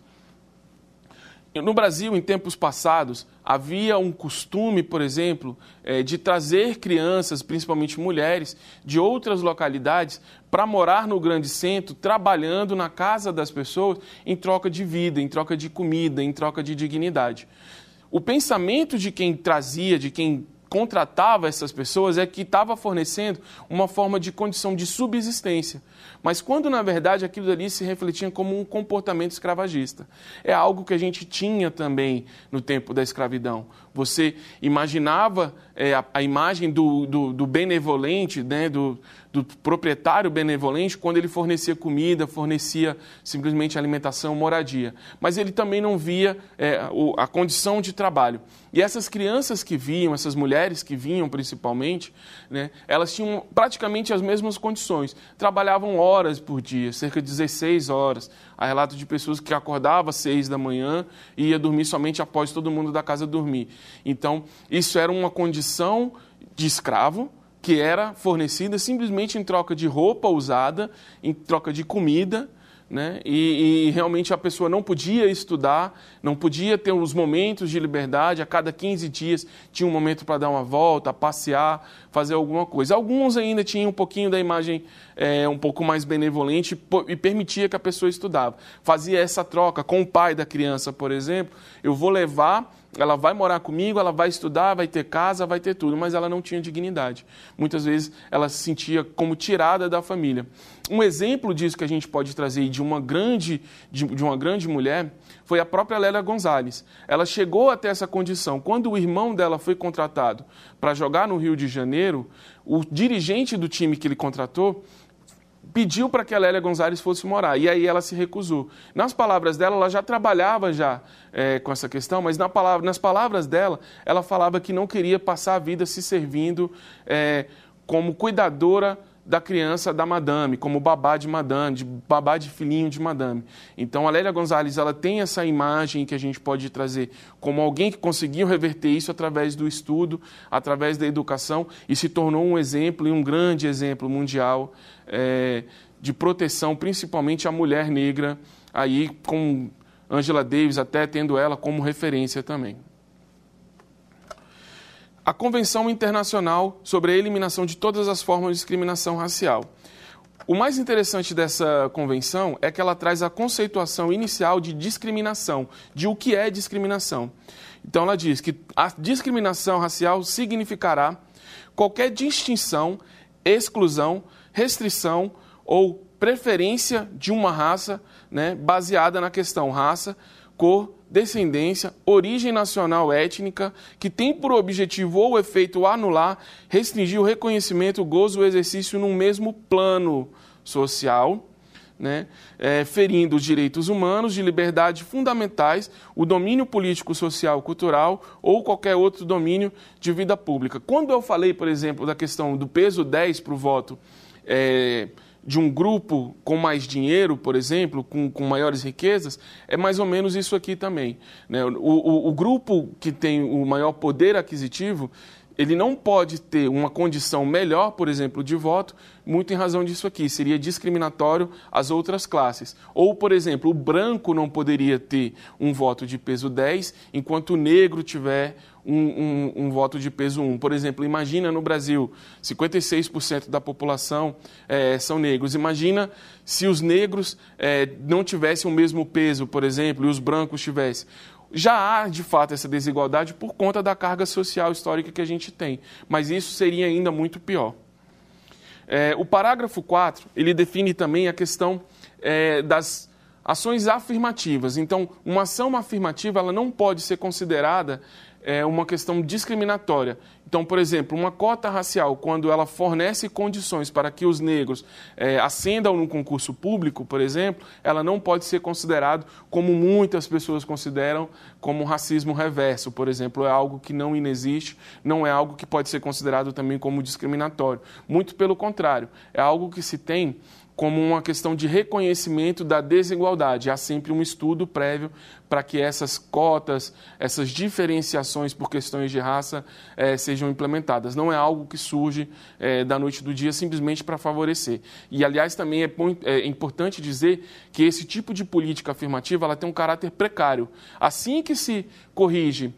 No Brasil, em tempos passados, havia um costume, por exemplo, eh, de trazer crianças, principalmente mulheres, de outras localidades para morar no grande centro, trabalhando na casa das pessoas em troca de vida, em troca de comida, em troca de dignidade. O pensamento de quem trazia, de quem contratava essas pessoas é que estava fornecendo uma forma de condição de subsistência. Mas quando, na verdade, aquilo ali se refletia como um comportamento escravagista. É algo que a gente tinha também no tempo da escravidão. Você imaginava é, a, a, imagem do, do, do benevolente, né, do, do proprietário benevolente, quando ele fornecia comida, fornecia simplesmente alimentação, moradia. Mas ele também não via é, a condição de trabalho. E essas crianças que vinham, essas mulheres que vinham principalmente, né, elas tinham praticamente as mesmas condições. Trabalhavam horas por dia, cerca de 16 horas. Há relato de pessoas que acordavam às 6 da manhã e ia dormir somente após todo mundo da casa dormir. Então, isso era uma condição de escravo, que era fornecida simplesmente em troca de roupa usada, em troca de comida, né? E, e, realmente a pessoa não podia estudar, não podia ter os momentos de liberdade, a cada 15 dias tinha um momento para dar uma volta, passear, fazer alguma coisa. Alguns ainda tinham um pouquinho da imagem é, um pouco mais benevolente e permitia que a pessoa estudava. Fazia essa troca com o pai da criança, por exemplo, eu vou levar ela vai morar comigo, ela vai estudar, vai ter casa, vai ter tudo, mas ela não tinha dignidade. Muitas vezes ela se sentia como tirada da família. Um exemplo disso que a gente pode trazer de uma grande, de, de uma grande mulher foi a própria Lélia Gonzalez. Ela chegou até essa condição. Quando o irmão dela foi contratado para jogar no Rio de Janeiro, o dirigente do time que ele contratou pediu para que a Lélia Gonzalez fosse morar, e aí ela se recusou. Nas palavras dela, ela já trabalhava já é, com essa questão, mas na palavra, nas palavras dela, ela falava que não queria passar a vida se servindo é, como cuidadora da criança da madame, como babá de madame, de babá de filhinho de madame. Então a Lélia Gonzalez ela tem essa imagem que a gente pode trazer como alguém que conseguiu reverter isso através do estudo, através da educação e se tornou um exemplo e um grande exemplo mundial é, de proteção, principalmente à mulher negra, aí com Angela Davis até tendo ela como referência também. A Convenção Internacional sobre a Eliminação de Todas as Formas de Discriminação Racial. O mais interessante dessa convenção é que ela traz a conceituação inicial de discriminação, de o que é discriminação. Então, ela diz que a discriminação racial significará qualquer distinção, exclusão, restrição ou preferência de uma raça né, baseada na questão raça, cor, descendência, origem nacional étnica, que tem por objetivo ou efeito anular, restringir o reconhecimento, o gozo, o exercício num mesmo plano social, né, é, ferindo os direitos humanos, de liberdade fundamentais, o domínio político, social, cultural ou qualquer outro domínio de vida pública. Quando eu falei, por exemplo, da questão do peso 10 para o voto é, de um grupo com mais dinheiro, por exemplo, com, com maiores riquezas, é mais ou menos isso aqui também. Né? O, o, o grupo que tem o maior poder aquisitivo ele não pode ter uma condição melhor, por exemplo, de voto, muito em razão disso aqui. Seria discriminatório às outras classes. Ou, por exemplo, o branco não poderia ter um voto de peso 10, enquanto o negro tiver um, um, um voto de peso 1. Por exemplo, imagina no Brasil, 56% da população é, são negros. Imagina se os negros é, não tivessem o mesmo peso, por exemplo, e os brancos tivessem já há, de fato, essa desigualdade por conta da carga social histórica que a gente tem, mas isso seria ainda muito pior. É, o parágrafo 4, ele define também a questão é, das ações afirmativas. Então, uma ação afirmativa ela não pode ser considerada é uma questão discriminatória. Então, por exemplo, uma cota racial, quando ela fornece condições para que os negros é, ascendam no concurso público, por exemplo, ela não pode ser considerado como muitas pessoas consideram como racismo reverso, por exemplo, é algo que não inexiste, não é algo que pode ser considerado também como discriminatório. Muito pelo contrário, é algo que se tem como uma questão de reconhecimento da desigualdade. Há sempre um estudo prévio para que essas cotas, essas diferenciações por questões de raça eh, sejam implementadas. Não é algo que surge eh, da noite do dia simplesmente para favorecer. E, aliás, também é, é, importante dizer que esse tipo de política afirmativa ela tem um caráter precário. Assim que se corrige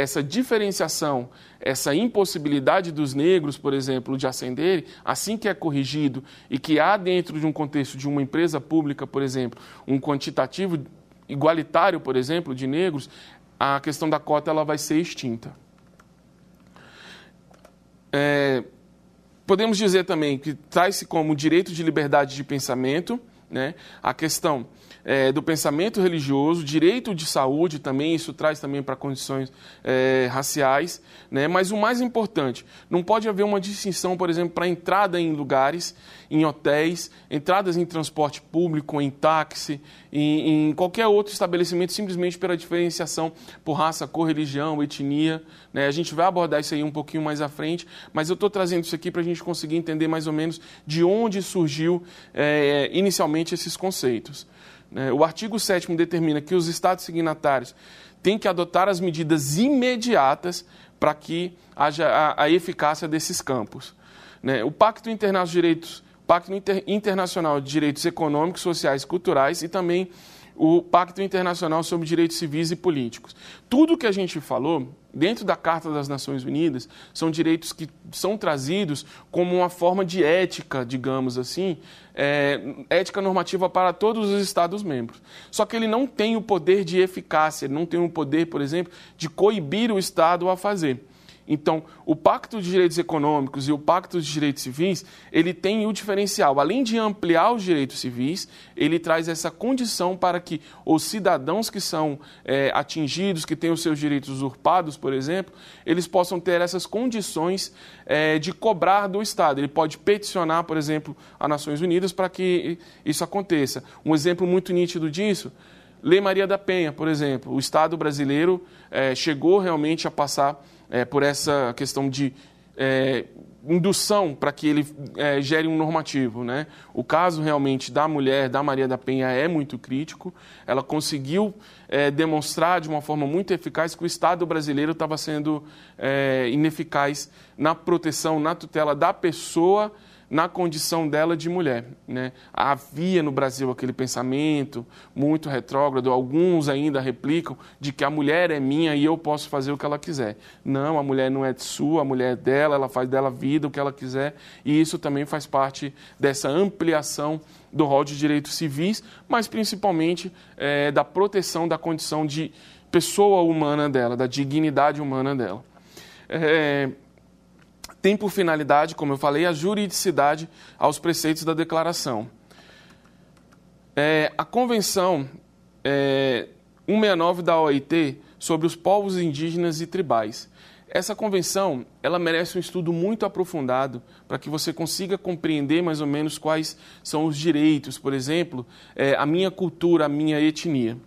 essa diferenciação, essa impossibilidade dos negros, por exemplo, de ascenderem, assim que é corrigido e que há dentro de um contexto de uma empresa pública, por exemplo, um quantitativo igualitário, por exemplo, de negros, a questão da cota ela vai ser extinta. É, podemos dizer também que traz-se como direito de liberdade de pensamento, né, a questão é, do pensamento religioso, direito de saúde também, isso traz também para condições é, raciais, né? mas o mais importante, não pode haver uma distinção, por exemplo, para entrada em lugares, em hotéis, entradas em transporte público, em táxi, em, em qualquer outro estabelecimento, simplesmente pela diferenciação por raça, cor, religião, etnia. Né? A gente vai abordar isso aí um pouquinho mais à frente, mas eu estou trazendo isso aqui para a gente conseguir entender mais ou menos de onde surgiu é, inicialmente esses conceitos. Né? O artigo 7 determina que os Estados signatários têm que adotar as medidas imediatas para que haja a, a, eficácia desses campos. Né? O Pacto Internacional de Direitos, Pacto Inter, Internacional de Direitos Econômicos, Sociais e Culturais e também o Pacto Internacional sobre Direitos Civis e Políticos. Tudo que a gente falou dentro da Carta das Nações Unidas são direitos que são trazidos como uma forma de ética, digamos assim, é, ética normativa para todos os Estados-membros. Só que ele não tem o poder de eficácia, ele não tem o poder, por exemplo, de coibir o Estado a fazer. Então, o Pacto de Direitos Econômicos e o Pacto de Direitos Civis, ele tem o diferencial. Além de ampliar os direitos civis, ele traz essa condição para que os cidadãos que são é, atingidos, que têm os seus direitos usurpados, por exemplo, eles possam ter essas condições é, de cobrar do Estado. Ele pode peticionar, por exemplo, a Nações Unidas para que isso aconteça. Um exemplo muito nítido disso Lei Maria da Penha, por exemplo. O Estado brasileiro é, chegou realmente a passar é, por essa questão de é, indução para que ele é, gere um normativo. Né? O caso realmente da mulher, da Maria da Penha, é muito crítico. Ela conseguiu é, demonstrar de uma forma muito eficaz que o Estado brasileiro estava sendo é, ineficaz na proteção, na tutela da pessoa na condição dela de mulher. Né? Havia no Brasil aquele pensamento muito retrógrado, alguns ainda replicam, de que a mulher é minha e eu posso fazer o que ela quiser. Não, a mulher não é sua, a mulher é dela, ela faz dela vida o que ela quiser, e isso também faz parte dessa ampliação do rol de direitos civis, mas principalmente é, da proteção da condição de pessoa humana dela, da dignidade humana dela. É, tem por finalidade, como eu falei, a juridicidade aos preceitos da declaração. É, a Convenção é, 169 da OIT sobre os povos indígenas e tribais. Essa convenção, ela merece um estudo muito aprofundado para que você consiga compreender mais ou menos quais são os direitos, por exemplo, é, a minha cultura, a minha etnia.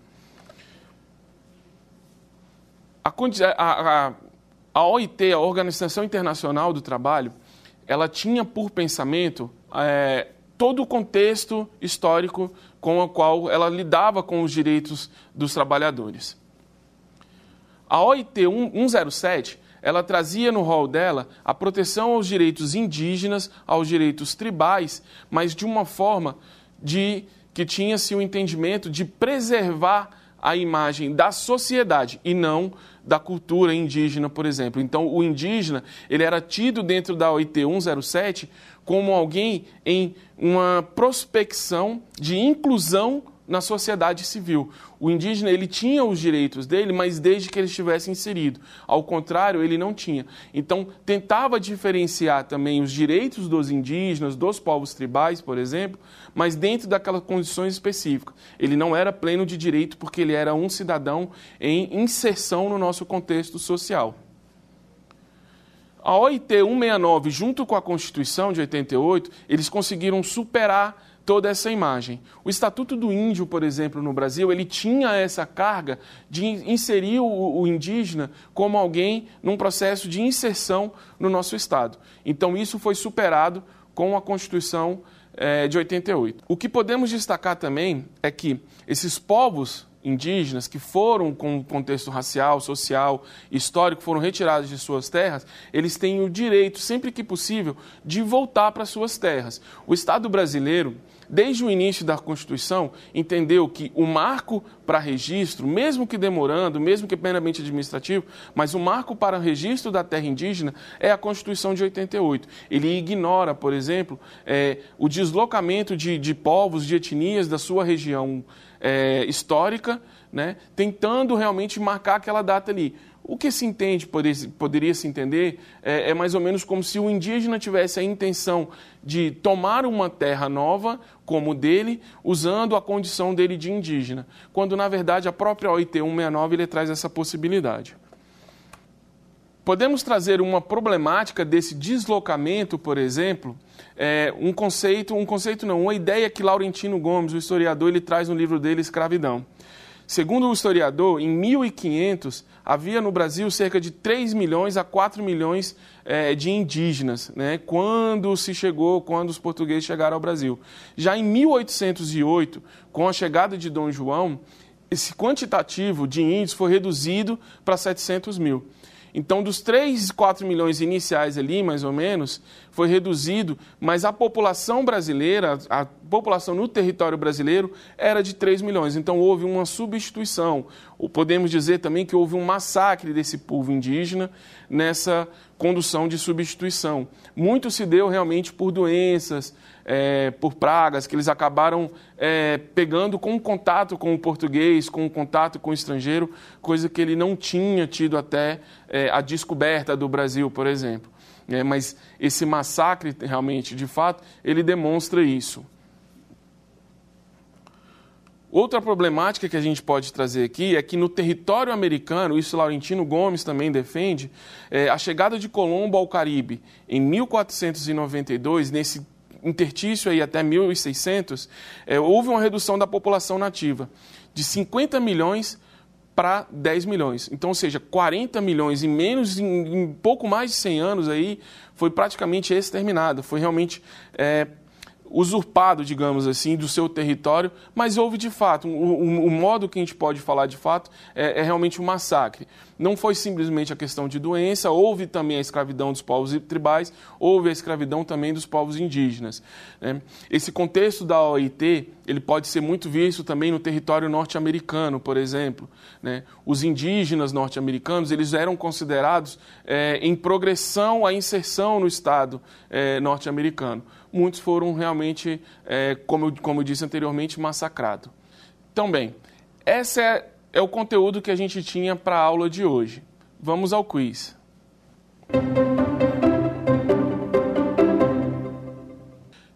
A, a, a, a OIT, a Organização Internacional do Trabalho, ela tinha por pensamento é, todo o contexto histórico com o qual ela lidava com os direitos dos trabalhadores. A OIT 107, ela trazia no rol dela a proteção aos direitos indígenas, aos direitos tribais, mas de uma forma de que tinha-se o entendimento de preservar a imagem da sociedade e não da cultura indígena, por exemplo. Então, o indígena, ele era tido dentro da OIT 107 como alguém em uma prospecção de inclusão na sociedade civil. O indígena ele tinha os direitos dele, mas desde que ele estivesse inserido. Ao contrário, ele não tinha. Então, tentava diferenciar também os direitos dos indígenas, dos povos tribais, por exemplo, mas dentro daquelas condições específicas. Ele não era pleno de direito porque ele era um cidadão em inserção no nosso contexto social. A OIT 169, junto com a Constituição de 88, eles conseguiram superar toda essa imagem. O Estatuto do Índio, por exemplo, no Brasil, ele tinha essa carga de inserir o, o indígena como alguém num processo de inserção no nosso Estado. Então, isso foi superado com a Constituição é, de 88. O que podemos destacar também é que esses povos indígenas que foram com contexto racial, social, histórico, foram retirados de suas terras, eles têm o direito, sempre que possível, de voltar para suas terras. O Estado brasileiro, desde o início da Constituição, entendeu que o marco para registro, mesmo que demorando, mesmo que meramente administrativo, mas o marco para registro da terra indígena é a Constituição de 88. Ele ignora, por exemplo, é, o deslocamento de, de povos, de etnias da sua região é, histórica, né, tentando realmente marcar aquela data ali. O que se entende, poderia, se entender, é, é, mais ou menos como se o indígena tivesse a intenção de tomar uma terra nova como dele, usando a condição dele de indígena, quando na verdade a própria OIT 169 ele traz essa possibilidade. Podemos trazer uma problemática desse deslocamento, por exemplo, é, um conceito, um conceito não, uma ideia que Laurentino Gomes, o historiador, ele traz no livro dele Escravidão. Segundo o historiador, em 1500 havia no Brasil cerca de 3 milhões a 4 milhões é, de indígenas, né, quando se chegou, quando os portugueses chegaram ao Brasil. Já em 1808, com a chegada de Dom João, esse quantitativo de índios foi reduzido para 700 mil. Então, dos 3, 4 milhões iniciais ali, mais ou menos, foi reduzido, mas a população brasileira, a população no território brasileiro, era de 3 milhões. Então, houve uma substituição. Podemos dizer também que houve um massacre desse povo indígena nessa condução de substituição. Muito se deu realmente por doenças, é, por pragas, que eles acabaram é, pegando com contato com o português, com contato com o estrangeiro, coisa que ele não tinha tido até é, a descoberta do Brasil, por exemplo. É, mas esse massacre, realmente, de fato, ele demonstra isso. Outra problemática que a gente pode trazer aqui é que no território americano, isso Laurentino Gomes também defende, é, a chegada de Colombo ao Caribe em 1492, nesse intertício aí até 1600, é, houve uma redução da população nativa de 50 milhões para 10 milhões. Então, ou seja, 40 milhões em menos, em, em pouco mais de 100 anos aí, foi praticamente exterminada. Foi realmente... É, usurpado, digamos assim, do seu território, mas houve de fato, o, o, o modo que a gente pode falar de fato é, é, realmente um massacre. Não foi simplesmente a questão de doença, houve também a escravidão dos povos tribais, houve a escravidão também dos povos indígenas. Né? Esse contexto da OIT, ele pode ser muito visto também no território norte-americano, por exemplo. Né? Os indígenas norte-americanos, eles eram considerados é, em progressão à inserção no Estado é, norte-americano muitos foram realmente, é, como, eu, como eu disse anteriormente, massacrados. Então, bem, esse é, é o conteúdo que a gente tinha para a aula de hoje. Vamos ao quiz.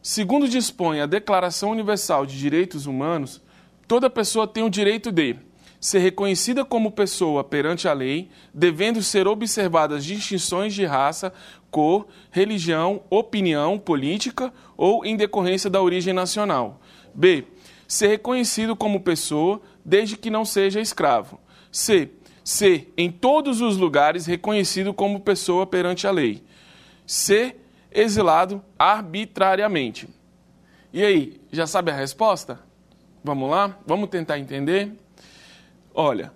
Segundo dispõe a Declaração Universal de Direitos Humanos, toda pessoa tem o direito de ser reconhecida como pessoa perante a lei, devendo ser observadas distinções de raça, cor, religião, opinião política ou em decorrência da origem nacional. B. Ser reconhecido como pessoa, desde que não seja escravo. C. Ser, em todos os lugares, reconhecido como pessoa perante a lei. Ser exilado arbitrariamente. E aí, já sabe a resposta? Vamos lá? Vamos tentar entender? Olha,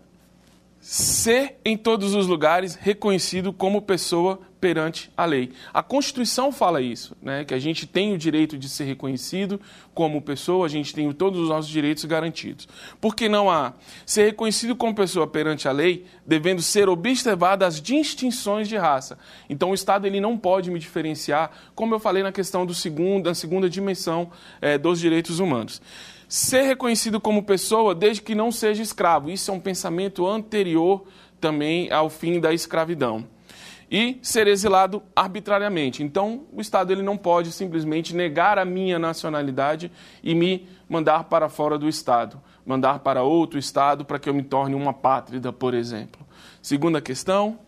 ser em todos os lugares reconhecido como pessoa perante a lei. A Constituição fala isso, né? que a gente tem o direito de ser reconhecido como pessoa, a gente tem todos os nossos direitos garantidos. Porque não há ser reconhecido como pessoa perante a lei, devendo ser observadas as distinções de raça. Então o Estado ele não pode me diferenciar, como eu falei na questão do segundo, da segunda dimensão é, dos direitos humanos ser reconhecido como pessoa desde que não seja escravo. Isso é um pensamento anterior também ao fim da escravidão. E ser exilado arbitrariamente. Então, o Estado ele não pode simplesmente negar a minha nacionalidade e me mandar para fora do Estado, mandar para outro Estado para que eu me torne uma pátrida, por exemplo. Segunda questão.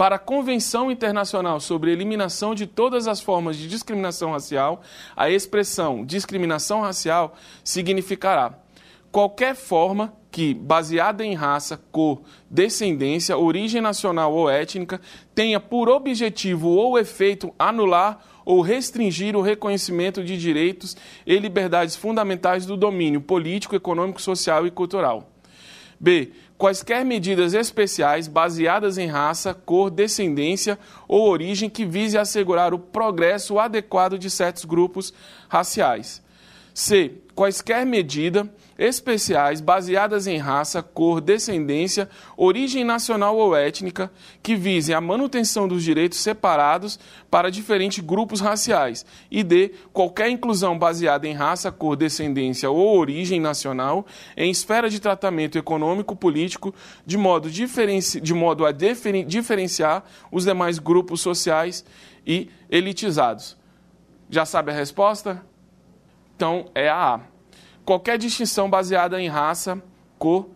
para a Convenção Internacional sobre Eliminação de Todas as Formas de Discriminação Racial, a expressão discriminação racial significará qualquer forma que, baseada em raça, cor, descendência, origem nacional ou étnica, tenha por objetivo ou efeito anular ou restringir o reconhecimento de direitos e liberdades fundamentais do domínio político, econômico, social e cultural. B quaisquer medidas especiais baseadas em raça, cor, descendência ou origem que vise assegurar o progresso adequado de certos grupos raciais. C. Quaisquer medida especiais baseadas em raça, cor, descendência, origem nacional ou étnica, que visem a manutenção dos direitos separados para diferentes grupos raciais, e D. Qualquer inclusão baseada em raça, cor, descendência ou origem nacional em esfera de tratamento econômico político, de modo, diferenci... de modo a diferenciar os demais grupos sociais e elitizados. Já sabe a resposta? Então é a A qualquer distinção baseada em raça, cor,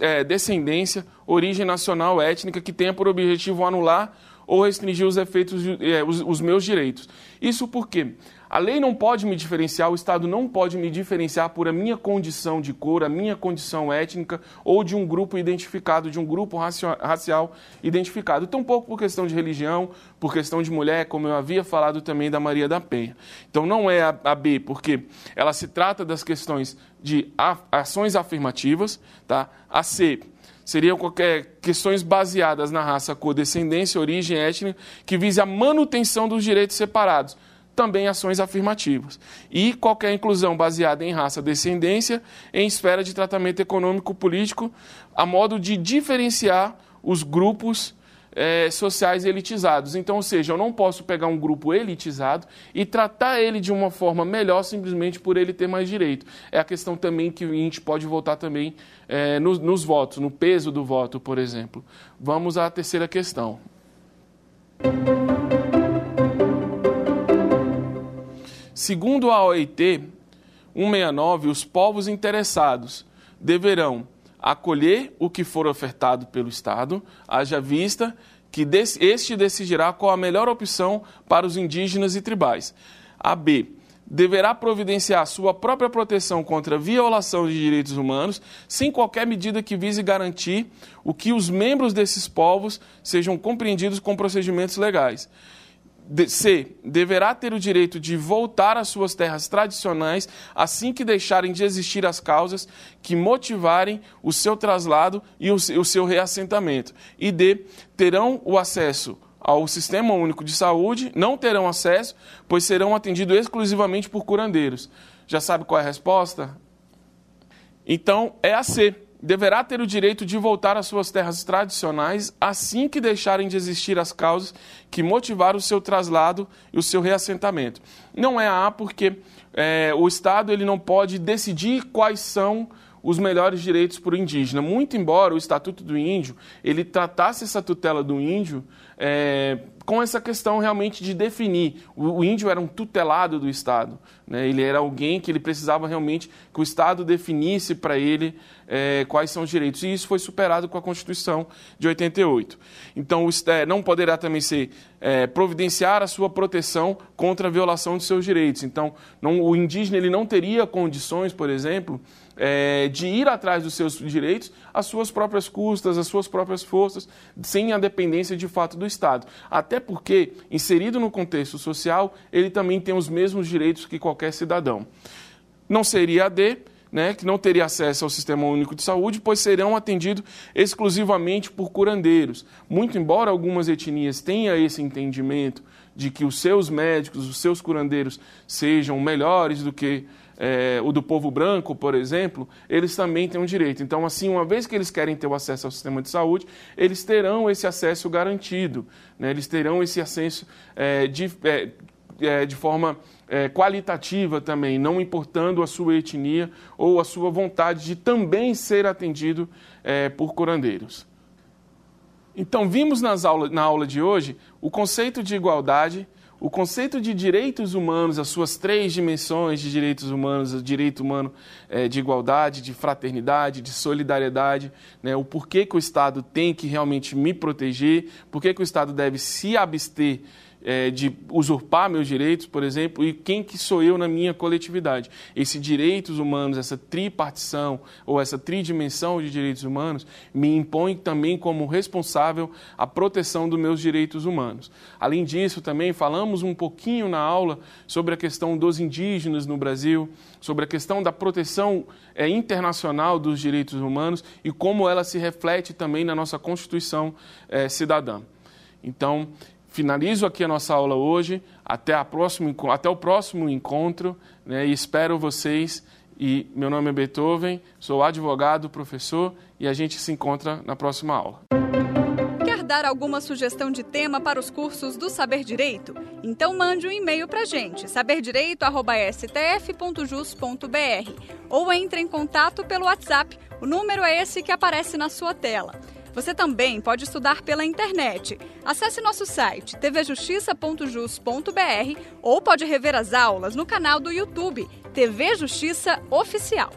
é, descendência, origem nacional, étnica, que tenha por objetivo anular ou restringir os efeitos, é, os, meus direitos. Isso porque a lei não pode me diferenciar, o Estado não pode me diferenciar por a minha condição de cor, a minha condição étnica ou de um grupo identificado, de um grupo racial identificado. Tampouco por questão de religião, por questão de mulher, como eu havia falado também da Maria da Penha. Então não é a, B, porque ela se trata das questões de ações afirmativas, tá? A C seriam qualquer questões baseadas na raça, cor, descendência, origem étnica, que vise a manutenção dos direitos separados também ações afirmativas. E qualquer inclusão baseada em raça, descendência, em esfera de tratamento econômico-político, a modo de diferenciar os grupos é, sociais elitizados. Então, ou seja, eu não posso pegar um grupo elitizado e tratar ele de uma forma melhor simplesmente por ele ter mais direito. É a questão também que a gente pode voltar também é, nos, nos votos, no peso do voto, por exemplo. Vamos à terceira questão. Segundo a OIT 169, os povos interessados deverão acolher o que for ofertado pelo Estado, haja vista que este decidirá qual a melhor opção para os indígenas e tribais. A B. deverá providenciar sua própria proteção contra violação de direitos humanos, sem qualquer medida que vise garantir o que os membros desses povos sejam compreendidos com procedimentos legais. C. Deverá ter o direito de voltar às suas terras tradicionais assim que deixarem de existir as causas que motivarem o seu traslado e o seu reassentamento. E D. Terão o acesso ao Sistema Único de Saúde não terão acesso, pois serão atendidos exclusivamente por curandeiros. Já sabe qual é a resposta? Então, é a C. Deverá ter o direito de voltar às suas terras tradicionais assim que deixarem de existir as causas que motivaram o seu traslado e o seu reassentamento. Não é a A porque é, o Estado ele não pode decidir quais são os melhores direitos para o indígena. Muito embora o Estatuto do Índio ele tratasse essa tutela do índio é, com essa questão realmente de definir. O, o índio era um tutelado do Estado. Né? Ele era alguém que ele precisava realmente que o Estado definisse para ele é, quais são os direitos. E isso foi superado com a Constituição de 88. Então, o, é, não poderá também ser é, providenciar a sua proteção contra a violação de seus direitos. Então, não, o indígena ele não teria condições, por exemplo, é, de ir atrás dos seus direitos às suas próprias custas, às suas próprias forças, sem a dependência de fato do Estado. Até porque, inserido no contexto social, ele também tem os mesmos direitos que qualquer cidadão. Não seria a D, né, que não teria acesso ao Sistema Único de Saúde, pois serão atendidos exclusivamente por curandeiros. Muito embora algumas etnias tenham esse entendimento de que os seus médicos, os seus curandeiros sejam melhores do que é, o do povo branco, por exemplo, eles também têm um direito. Então, assim, uma vez que eles querem ter o acesso ao sistema de saúde, eles terão esse acesso garantido, né? eles terão esse acesso é, de, é, é de forma é, qualitativa também, não importando a sua etnia ou a sua vontade de também ser atendido é, por curandeiros. Então, vimos nas aula, na aula de hoje o conceito de igualdade o conceito de direitos humanos, as suas três dimensões de direitos humanos, o direito humano é, de igualdade, de fraternidade, de solidariedade, né, o porquê que o Estado tem que realmente me proteger, porquê que o Estado deve se abster é, de usurpar meus direitos, por exemplo, e quem que sou eu na minha coletividade. Esses direitos humanos, essa tripartição ou essa tridimensão de direitos humanos me impõe também como responsável a proteção dos meus direitos humanos. Além disso, também falamos um pouquinho na aula sobre a questão dos indígenas no Brasil, sobre a questão da proteção é, internacional dos direitos humanos e como ela se reflete também na nossa Constituição é, cidadã. Então, finalizo aqui a nossa aula hoje. Até, a próximo, até o próximo encontro né, e espero vocês. E meu nome é Beethoven, sou advogado, professor e a gente se encontra na próxima aula. Quer dar alguma sugestão de tema para os cursos do Saber Direito? Então mande um e-mail para a gente, saberdireito.stf.jus.br ou entre em contato pelo WhatsApp. O número é esse que aparece na sua tela. Você também pode estudar pela internet. Acesse nosso site tvjustiça.jus.br ou pode rever as aulas no canal do YouTube TV Justiça Oficial.